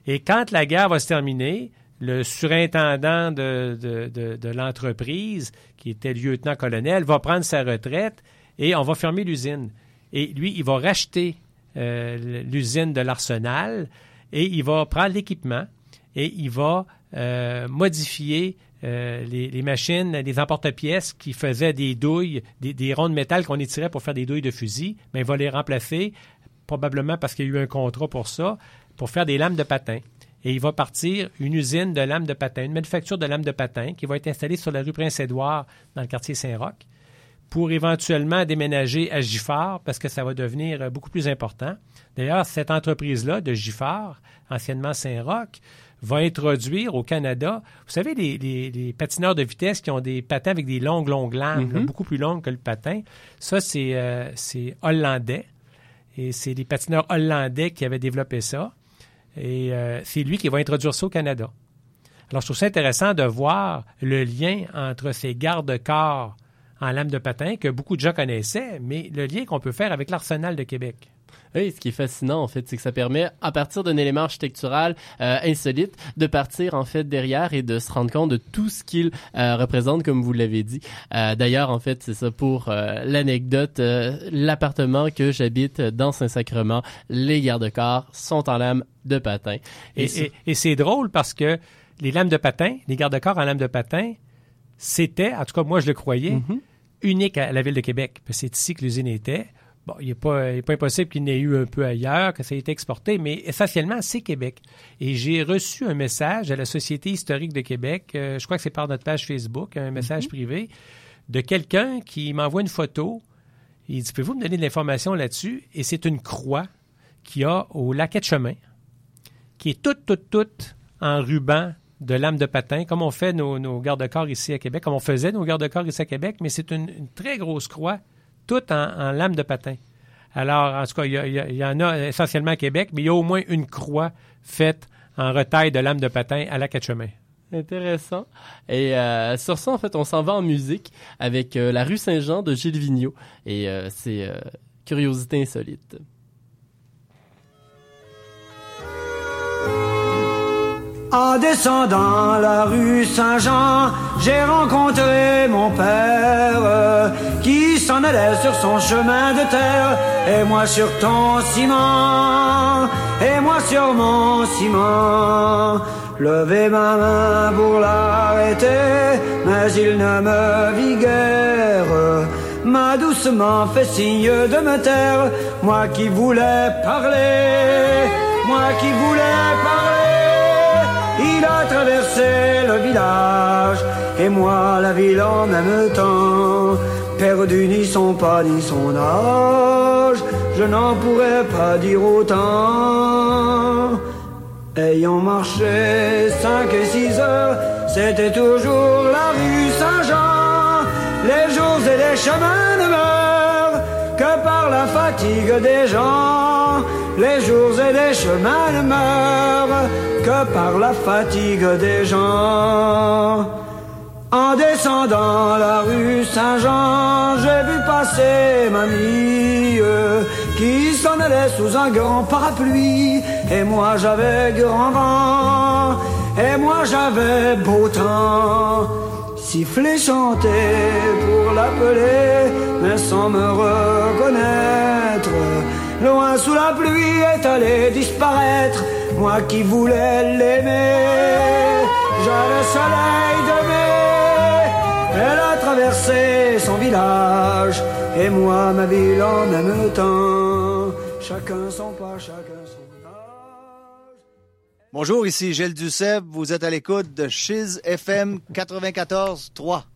Et quand la guerre va se terminer, le surintendant de, de- de- l'entreprise, qui était lieutenant-colonel, va prendre sa retraite et on va fermer l'usine. Et lui, il va racheter euh, l'usine de l'arsenal et il va prendre l'équipement et il va euh, modifier euh, les, machines, les emporte-pièces qui faisaient des douilles, des, des ronds de métal qu'on étirait pour faire des douilles de fusil, mais il va les remplacer, probablement parce qu'il y a eu un contrat pour ça, pour faire des lames de patin. Et il va partir une usine de lames de patin, une manufacture de lames de patin qui va être installée sur la rue Prince-Édouard dans le quartier Saint-Roch pour éventuellement déménager à Giffard parce que ça va devenir euh, beaucoup plus important. D'ailleurs, cette entreprise-là de Giffard, anciennement Saint-Roch, va introduire au Canada, vous savez, les, les- les patineurs de vitesse qui ont des patins avec des longues, longues lames, Mhm. beaucoup plus longues que le patin. Ça, c'est euh, c'est hollandais. Et c'est les patineurs hollandais qui avaient développé ça. Et euh, c'est lui qui va introduire ça au Canada. Alors, je trouve ça intéressant de voir le lien entre ces garde-corps en lame de patin que beaucoup de gens connaissaient, mais le lien qu'on peut faire avec l'arsenal de Québec. Oui, ce qui est fascinant, en fait, c'est que ça permet, à partir d'un élément architectural euh, insolite, de partir, en fait, derrière et de se rendre compte de tout ce qu'il euh, représente, comme vous l'avez dit. Euh, D'ailleurs, en fait, c'est ça pour l'anecdote. L'appartement que j'habite dans Saint-Sacrement, les garde-corps sont en lame de patin. Et, c'est- et- et c'est drôle parce que les lames de patin, les garde-corps en lame de patin, c'était, en tout cas moi je le croyais, unique à la ville de Québec. Parce que c'est ici que l'usine était. Bon, il n'est pas, il est pas impossible qu'il n'ait eu un peu ailleurs, que ça ait été exporté, mais essentiellement, c'est Québec. Et j'ai reçu un message à la Société historique de Québec, euh, je crois que c'est par notre page Facebook, un message privé, de quelqu'un qui m'envoie une photo. Il dit, pouvez-vous me donner de l'information là-dessus? Et c'est une croix qu'il y a au lac de chemin qui est toute, toute, toute en ruban de lame de patin, comme on fait nos, nos garde-corps ici à Québec, comme on faisait nos garde-corps ici à Québec, mais c'est une, une très grosse croix, toute en, lame de patin. Alors, en tout cas, il y, en a essentiellement à Québec, mais il y a au moins une croix faite en retaille de lame de patin à la chemin. Intéressant. Et euh, sur ça, en fait, on s'en va en musique avec euh, La rue Saint-Jean de Gilles Vigneault. Et euh, c'est Curiosité insolite. En descendant la rue Saint-Jean, j'ai rencontré mon père qui s'en allait sur son chemin de terre et moi sur ton ciment et moi sur mon ciment. Levez ma main pour l'arrêter, mais il ne me vit guère. M'a doucement fait signe de me taire, moi qui voulais parler, moi qui voulais parler. Il a traversé le village et moi la ville en même temps. Perdu ni son pas ni son âge, je n'en pourrais pas dire autant. Ayant marché cinq et six heures, c'était toujours la rue Saint-Jean. Les jours et les chemins ne meurent que par la fatigue des gens. Les jours et les chemins ne meurent que par la fatigue des gens. En descendant la rue Saint-Jean, j'ai vu passer mamie qui s'en allait sous un grand parapluie. Et moi j'avais grand vent, et moi j'avais beau temps. Siffler, chanter pour l'appeler, mais sans me reconnaître. Loin sous la pluie est allé disparaître, moi qui voulais l'aimer. J'avais le soleil de mai, elle a traversé son village, et moi ma ville en même temps. Chacun son pas, chacun son Bonjour, ici Gilles Duceppe. Vous êtes à l'écoute de Chiz FM 94.3.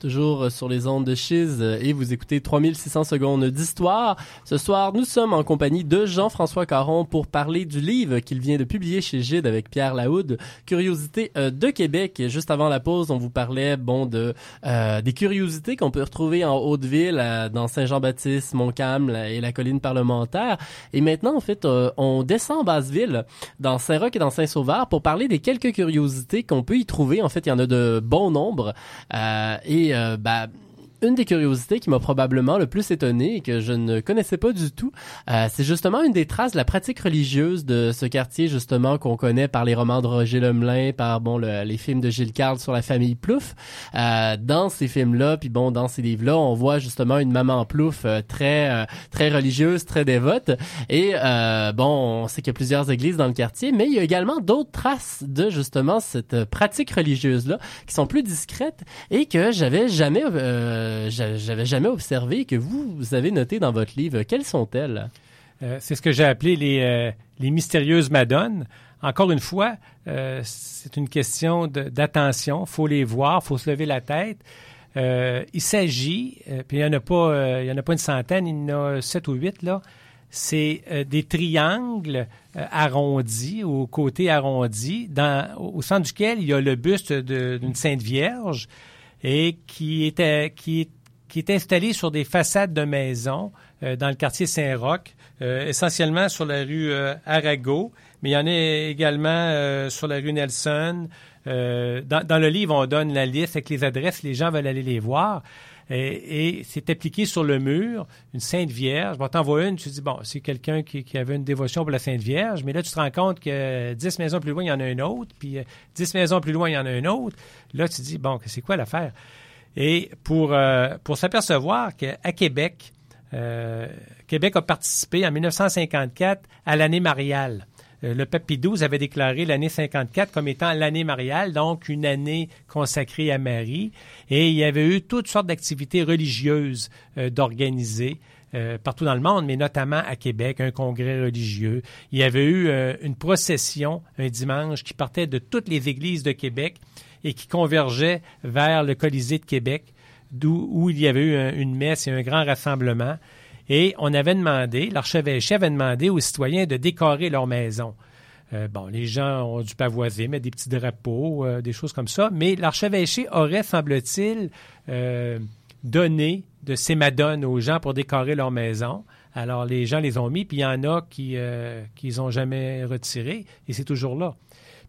Toujours euh, sur les ondes de Chiz euh, et vous écoutez 3600 secondes d'histoire. Ce soir, nous sommes en compagnie de Jean-François Caron pour parler du livre qu'il vient de publier chez Gide avec Pierre Laoud, Curiosité euh, de Québec. Juste avant la pause, on vous parlait bon de euh, des curiosités qu'on peut retrouver en Haute-Ville, dans Saint-Jean-Baptiste, Montcalm et la colline parlementaire. Et maintenant, en fait, euh, on descend en Basse-Ville, dans Saint-Roch et dans Saint-Sauveur, pour parler des quelques curiosités qu'on peut y trouver. En fait, il y en a de bon nombre. Euh, et euh, bah, une des curiosités qui m'a probablement le plus étonné et que je ne connaissais pas du tout, euh, c'est justement une des traces de la pratique religieuse de ce quartier justement qu'on connaît par les romans de Roger Lemelin, par bon le- les films de Gilles Carle sur la famille Plouffe. Euh, dans ces films-là, puis bon dans ces livres-là, on voit justement une maman Plouffe euh, très euh, très religieuse, très dévote. Et euh, bon, on sait qu'il y a plusieurs églises dans le quartier, mais il y a également d'autres traces de justement cette pratique religieuse-là qui sont plus discrètes et que j'avais jamais euh, j'a- j'avais jamais observé que vous, avez noté dans votre livre. Quelles sont-elles? Euh, c'est ce que j'ai appelé les, euh, mystérieuses madones. Encore une fois, euh, c'est une question d'attention. faut les voir, faut se lever la tête. Euh, il s'agit, euh, puis il n'y en, a pas, euh, il en a pas une centaine, il y en a sept ou huit, là. C'est euh, des triangles euh, arrondis, aux côtés arrondis, au au centre duquel il y a le buste d'une Sainte Vierge et qui était, qui qui est installé sur des façades de maisons euh, dans le quartier Saint-Roch, euh, essentiellement sur la rue euh, Arago, mais il y en a également sur la rue Nelson. Dans, dans le livre, on donne la liste avec les adresses, les gens veulent aller les voir. Et, et c'est appliqué sur le mur, une Sainte Vierge. Bon, t'en vois une, tu dis, bon, c'est quelqu'un qui, qui avait une dévotion pour la Sainte Vierge, mais là, tu te rends compte que dix maisons plus loin, il y en a une autre, puis euh, dix maisons plus loin, il y en a une autre. Là, tu dis, bon, c'est quoi l'affaire? Et pour, euh, pour s'apercevoir qu'à Québec, euh, Québec a participé en 1954 à l'année mariale. Euh, le pape Pie XII avait déclaré l'année 54 comme étant l'année mariale, donc une année consacrée à Marie. Et il y avait eu toutes sortes d'activités religieuses euh, d'organiser. euh, partout dans le monde, mais notamment à Québec, un congrès religieux. Il y avait eu une procession un dimanche qui partait de toutes les églises de Québec et qui convergeait vers le Colisée de Québec, d'où où il y avait eu un- une messe et un grand rassemblement. Et on avait demandé, l'archevêché avait demandé aux citoyens de décorer leur maison. Euh, bon, les gens ont dû pavoiser, mettre des petits drapeaux, euh, des choses comme ça, mais l'archevêché aurait, semble-t-il, euh, donné de ces madones aux gens pour décorer leur maison. Alors, les gens les ont mis, puis il y en a qui n'ont jamais retiré, et c'est toujours là.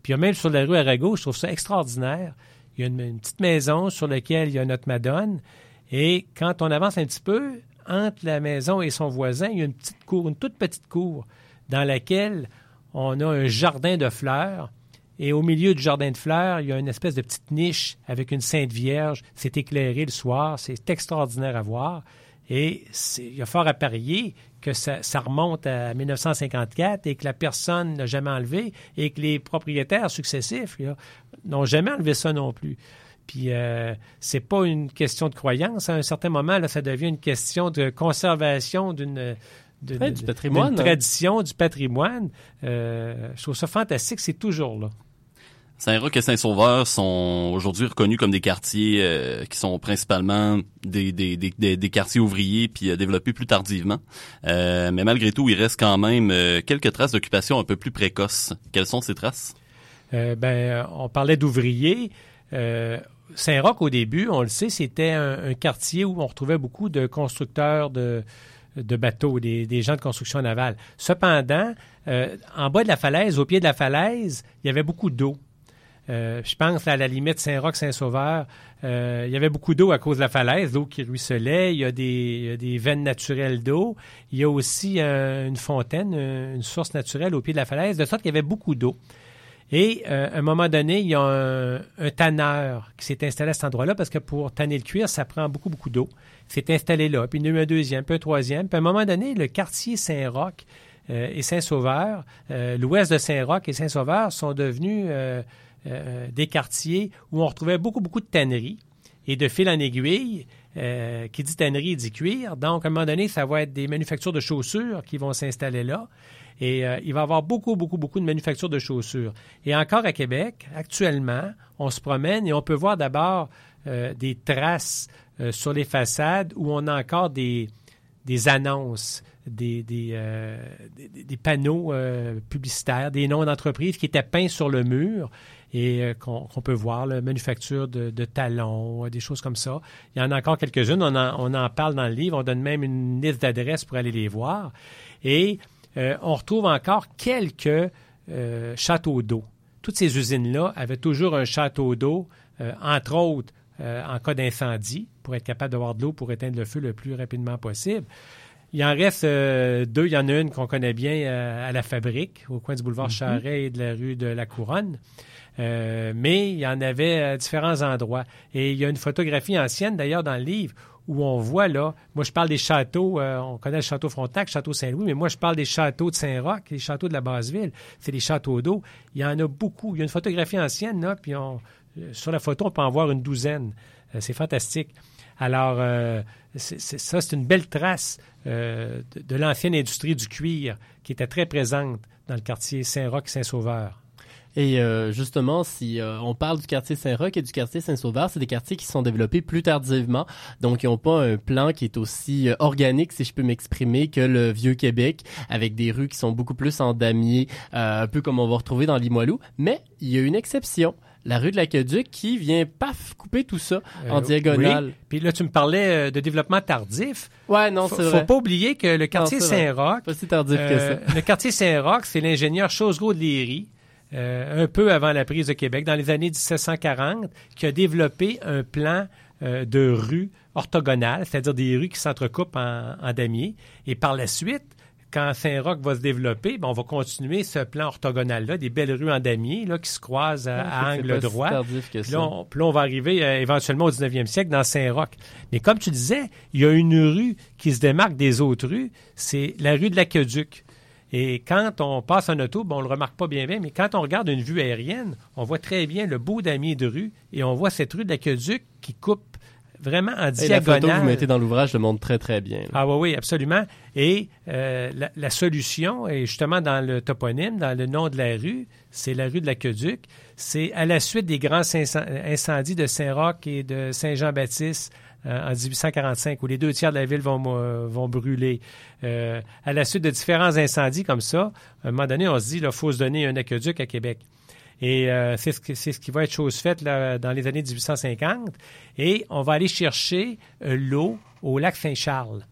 Puis même sur la rue Arago, je trouve ça extraordinaire. Il y a une, une petite maison sur laquelle il y a notre Madone. Et quand on avance un petit peu, entre la maison et son voisin, il y a une petite cour, une toute petite cour, dans laquelle on a un jardin de fleurs. Et au milieu du jardin de fleurs, il y a une espèce de petite niche avec une Sainte Vierge. C'est éclairé le soir. C'est extraordinaire à voir. Et il y a fort à parier que ça, remonte à 1954 et que la personne n'a jamais enlevé et que les propriétaires successifs n'ont jamais enlevé ça non plus. Puis euh, c'est pas une question de croyance. À un certain moment, là, ça devient une question de conservation d'une de- Ouais, de- du patrimoine, d'une hein. tradition, du patrimoine. Euh, je trouve ça fantastique. C'est toujours là. Saint-Roch et Saint-Sauveur sont aujourd'hui reconnus comme des quartiers euh, qui sont principalement des, des, des, des, des quartiers ouvriers puis euh, développés plus tardivement. Euh, mais malgré tout, il reste quand même euh, quelques traces d'occupation un peu plus précoces. Quelles sont ces traces? Euh, ben, on parlait d'ouvriers. Euh, Saint-Roch, au début, on le sait, c'était un, quartier où on retrouvait beaucoup de constructeurs de, bateaux, des, gens de construction navale. Cependant, euh, en bas de la falaise, au pied de la falaise, il y avait beaucoup d'eau. Euh, je pense à la limite Saint-Roch, Saint-Sauveur, euh, il y avait beaucoup d'eau à cause de la falaise, l'eau qui ruisselait, il y a des, veines naturelles d'eau, il y a aussi une fontaine, une source naturelle au pied de la falaise, de sorte qu'il y avait beaucoup d'eau. Et euh, à un moment donné, il y a un, tanneur qui s'est installé à cet endroit-là parce que pour tanner le cuir, ça prend beaucoup, beaucoup d'eau. Il s'est installé là, puis il y a eu un deuxième, puis un troisième. Puis à un moment donné, le quartier Saint-Roch euh, et Saint-Sauveur, euh, l'ouest de Saint-Roch et Saint-Sauveur sont devenus des quartiers où on retrouvait beaucoup, beaucoup de tanneries. Et de fil en aiguille, qui dit tannerie dit cuir. Donc, à un moment donné, ça va être des manufactures de chaussures qui vont s'installer là. Et euh, il va y avoir beaucoup, beaucoup, beaucoup de manufactures de chaussures. Et encore à Québec, actuellement, on se promène et on peut voir d'abord euh, des traces euh, sur les façades où on a encore des, des annonces, des, des, panneaux publicitaires, des noms d'entreprises qui étaient peints sur le mur et qu'on peut voir, la manufacture de, de talons, des choses comme ça. Il y en a encore quelques-unes, on en, on en parle dans le livre, on donne même une liste d'adresses pour aller les voir. Et euh, on retrouve encore quelques euh, châteaux d'eau. Toutes ces usines-là avaient toujours un château d'eau, euh, entre autres en cas d'incendie, pour être capable d'avoir de l'eau pour éteindre le feu le plus rapidement possible. Il en reste deux. Il y en a une qu'on connaît bien à la fabrique, au coin du boulevard Mhm. Charret et de la rue de la Couronne. Euh, mais il y en avait à différents endroits. Et il y a une photographie ancienne, d'ailleurs, dans le livre, où on voit là, moi je parle des châteaux, euh, on connaît le château Frontenac, le château Saint-Louis, mais moi je parle des châteaux de Saint-Roch, les châteaux de la Basse-Ville, c'est des châteaux d'eau. Il y en a beaucoup. Il y a une photographie ancienne, là, puis on, euh, sur la photo, on peut en voir une douzaine. C'est fantastique. Alors, ça, c'est une belle trace de, de l'ancienne industrie du cuir qui était très présente dans le quartier Saint-Roch, Saint-Sauveur. Et euh, justement, si euh, on parle du quartier Saint-Roch et du quartier Saint-Sauveur, c'est des quartiers qui sont développés plus tardivement, donc ils n'ont pas un plan qui est aussi euh, organique, si je peux m'exprimer, que le vieux Québec, avec des rues qui sont beaucoup plus en damier, euh, un peu comme on va retrouver dans Limoilou. Mais il y a une exception, la rue de l'Aqueduc, qui vient paf couper tout ça en Euh, diagonale. oui. Puis là, tu me parlais euh, de développement tardif. Ouais, non, Faut- c'est Faut vrai. pas oublier que le quartier. Saint-Roch. Pas si tardif que ça. Le quartier Saint-Roch, c'est l'ingénieur Chosreau de Léry, euh, un peu avant la prise de Québec, dans les années 1740, qui a développé un plan euh, de rues orthogonales, c'est-à-dire des rues qui s'entrecoupent en, en damier. Et par la suite, quand Saint-Roch va se développer, ben, on va continuer ce plan orthogonal-là, des belles rues en damier là, qui se croisent à, Ah, à angle pas si droit. tardif que Puis ça. là, on, puis là, on va arriver euh, éventuellement au 19e siècle dans Saint-Roch. Mais comme tu disais, il y a une rue qui se démarque des autres rues, c'est la rue de l'Aqueduc. Et quand on passe en auto, on le remarque pas bien bien, mais quand on regarde une vue aérienne, on voit très bien le beau damier de rue et on voit cette rue de l'Aqueduc qui coupe vraiment en Et la diagonale. photo que vous mettez dans l'ouvrage le montre très très bien. là. Ah oui, oui, absolument. Et euh, la, la solution est justement dans le toponyme, dans le nom de la rue, c'est la rue de l'Aqueduc. C'est à la suite des grands inc- incendies de Saint-Roch et de Saint-Jean-Baptiste en 1845, où les deux tiers de la ville vont, euh, brûler. Euh, à la suite de différents incendies comme ça, à un moment donné, on se dit, il faut se donner un aqueduc à Québec. Et euh, c'est ce, qui- va être chose faite dans les années 1850. Et on va aller chercher euh, l'eau au lac Saint-Charles.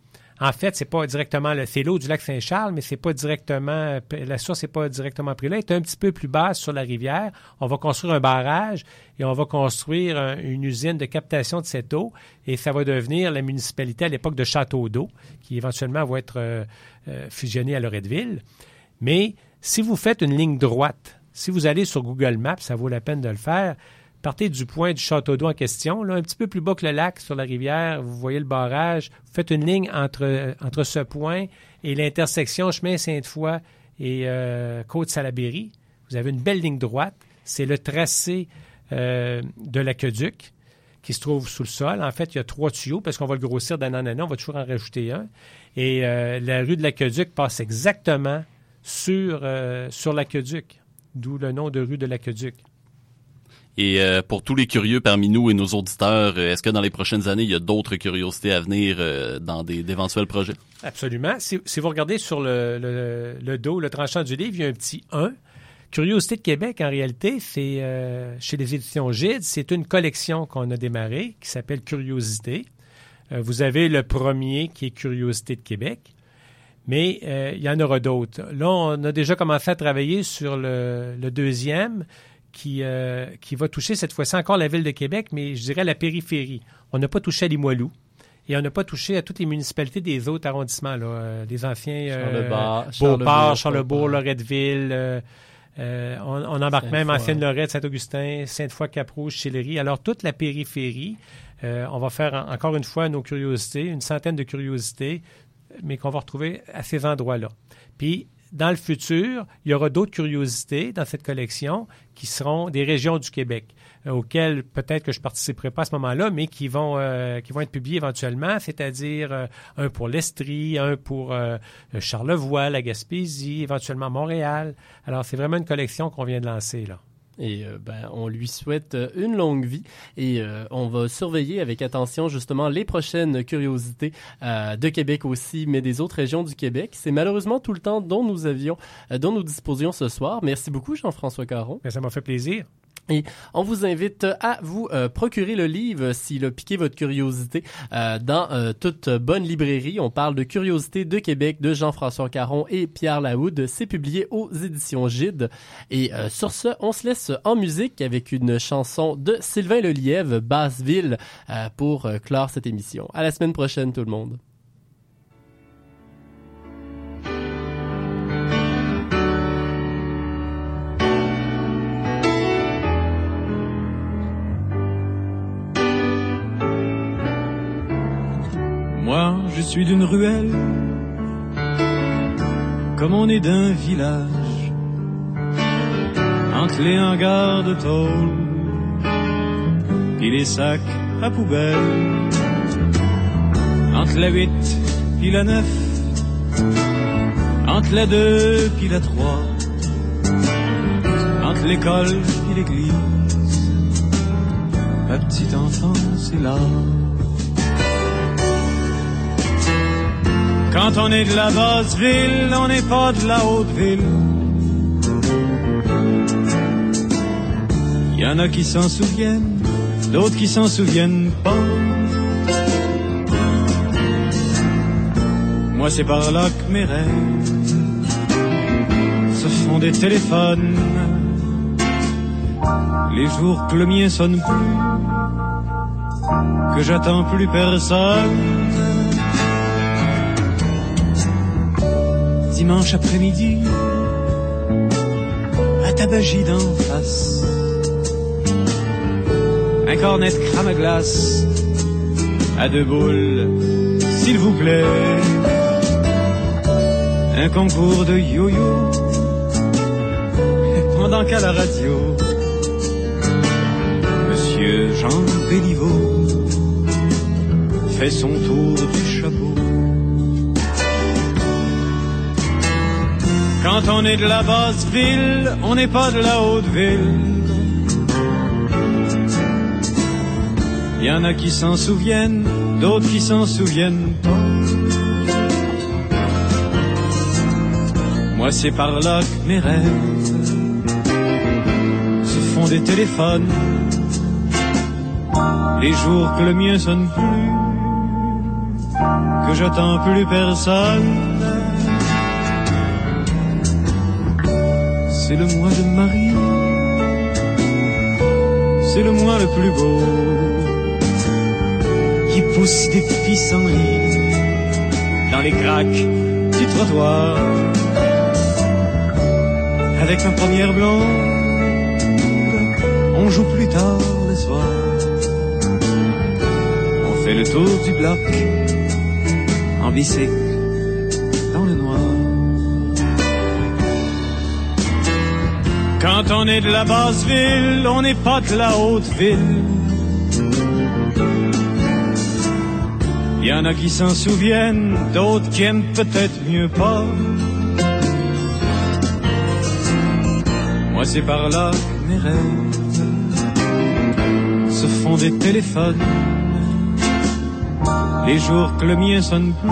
En fait, c'est pas directement le, c'est l'eau du lac Saint-Charles, mais c'est pas directement la source n'est pas directement prise là, elle est un petit peu plus basse sur la rivière. On va construire un barrage et on va construire un- une usine de captation de cette eau et ça va devenir la municipalité à l'époque de Château d'eau, qui éventuellement va être euh, euh, fusionnée à Loretteville. Mais si vous faites une ligne droite, si vous allez sur Google Maps, ça vaut la peine de le faire. Partez du point du château d'eau en question, là, un petit peu plus bas que le lac sur la rivière, vous voyez le barrage. Vous faites une ligne entre, entre ce point et l'intersection chemin Sainte-Foy et euh, Côte-Salaberry. Vous avez une belle ligne droite. C'est le tracé euh, de l'aqueduc qui se trouve sous le sol. En fait, il y a trois tuyaux parce qu'on va le grossir d'un an en an. On va toujours en rajouter un. Et euh, la rue de l'aqueduc passe exactement euh, sur l'aqueduc, d'où le nom de rue de l'aqueduc. Et euh, pour tous les curieux parmi nous et nos auditeurs, euh, est-ce que dans les prochaines années, il y a d'autres curiosités à venir euh, dans d'éventuels projets? Absolument. Si, vous regardez sur le, dos, le tranchant du livre, il y a un petit 1. Curiosité de Québec, en réalité, c'est chez les éditions Gide, c'est une collection qu'on a démarrée qui s'appelle Curiosité. Vous avez le premier qui est Curiosité de Québec, mais il y en aura d'autres. Là, on a déjà commencé à travailler sur le deuxième qui, euh, qui va toucher cette fois-ci encore la ville de Québec, mais je dirais la périphérie. On n'a pas touché à Limoilou. Et on n'a pas touché à toutes les municipalités des autres arrondissements, là, euh, des anciens euh, Charlebourg, Beauport, Charlebourg. Loretteville. euh, on, on embarque même Sainte-Foy. Ancienne-Lorette, Saint-Augustin, Sainte-Foy-Cap-Rouge, Chillery. Alors, toute la périphérie, euh, on va faire en- encore une fois nos curiosités, une centaine de curiosités, mais qu'on va retrouver à ces endroits-là. Puis, dans le futur, il y aura d'autres curiosités dans cette collection qui seront des régions du Québec, euh, auxquelles peut-être que je participerai pas à ce moment-là, mais qui vont, euh, qui vont être publiées éventuellement, c'est-à-dire euh, un pour l'Estrie, un pour euh, Charlevoix, la Gaspésie, éventuellement Montréal. Alors, c'est vraiment une collection qu'on vient de lancer, là. Et euh, ben, on lui souhaite euh, une longue vie et euh, on va surveiller avec attention justement les prochaines curiosités euh, de Québec aussi, mais des autres régions du Québec. C'est malheureusement tout le temps dont nous avions, euh, dont nous disposions ce soir. Merci beaucoup Jean-François Caron. ça m'a fait plaisir. Et on vous invite à vous euh, procurer le livre s'il a piqué votre curiosité euh, dans euh, toute bonne librairie. On parle de Curiosité de Québec de Jean-François Caron et Pierre Laoud. C'est publié aux éditions Gide. Et sur ce, on se laisse en musique avec une chanson de Sylvain Lelièvre, Basseville, pour clore cette émission. À la semaine prochaine tout le monde. Suis d'une ruelle, comme on est d'un village, entre les hangars de tôle et les sacs à poubelle, entre la 8 puis la 9, entre la 2 puis la 3, entre l'école et l'église, ma petite enfance est là. Quand on est de la basse ville, on n'est pas de la haute ville. Il y en a qui s'en souviennent, d'autres qui s'en souviennent pas. Moi, c'est par là que mes rêves se font des téléphones. Les jours que le mien sonne plus, que j'attends plus personne. Dimanche après-midi, à Tabagie d'en face. Un cornet de crème à glace, à deux boules, s'il vous plaît. Un concours de yo-yo, pendant qu'à la radio, Monsieur Jean Béliveau fait son tour du chapeau. Quand on est de la basse ville, on n'est pas de la haute ville. Il y en a qui s'en souviennent, d'autres qui s'en souviennent pas. Moi, c'est par là que mes rêves se font des téléphones. Les jours que le mien sonne plus, que j'attends plus personne. C'est le mois de Marie, c'est le mois le plus beau, qui pousse des pissenlits dans les craques du trottoir. Avec ma première blonde, on joue plus tard le soir. On fait le tour du bloc, en bicycle, Quand on est de la basse ville, on n'est pas de la haute ville. Il y en a qui s'en souviennent, d'autres qui aiment peut-être mieux pas. Moi c'est par là que mes rêves se font des téléphones. Les jours que le mien sonne plus,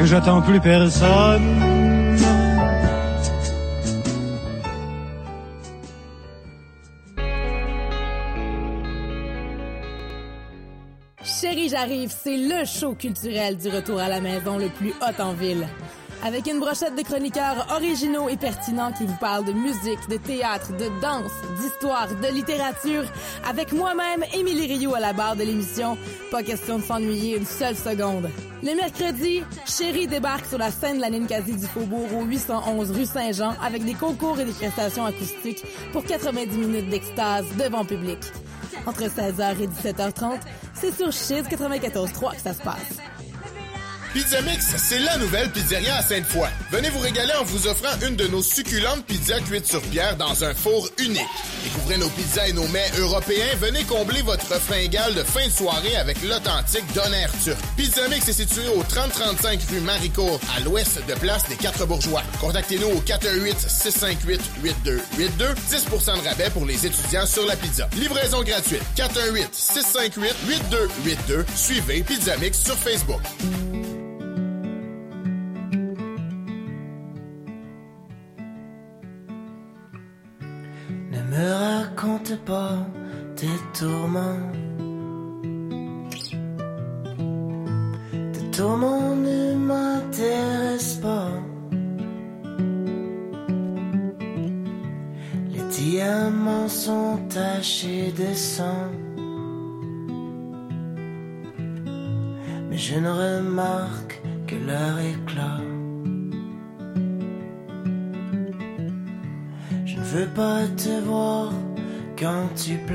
que j'attends plus personne. Chérie, j'arrive, c'est le show culturel du retour à la maison le plus hot en ville. Avec une brochette de chroniqueurs originaux et pertinents qui vous parlent de musique, de théâtre, de danse, d'histoire, de littérature, avec moi-même, Émilie Rio à la barre de l'émission, pas question de s'ennuyer une seule seconde. Le mercredi, Chérie débarque sur la scène de la Ninkasi du Faubourg au 811 rue Saint-Jean avec des concours et des prestations acoustiques pour 90 minutes d'extase devant public. Entre 16h et 17h30, c'est sur Chiz 94.3 que ça se passe. Pizza Mix, c'est la nouvelle pizzeria à Sainte-Foy. Venez vous régaler en vous offrant une de nos succulentes pizzas cuites sur pierre dans un four unique. Découvrez nos pizzas et nos mets européens. Venez combler votre fringale de fin de soirée avec l'authentique Donner turc. Pizza Mix est situé au 3035 rue Maricourt, à l'ouest de Place des Quatre Bourgeois. Contactez-nous au 418-658-8282. 10% de rabais pour les étudiants sur la pizza. Livraison gratuite. 418-658-8282. Suivez Pizza Mix sur Facebook. Raconte pas tes tourments. Tes tourments ne m'intéressent pas. Les diamants sont tachés de sang. Mais je ne remarque que leur éclat. Je ne veux pas te voir quand tu.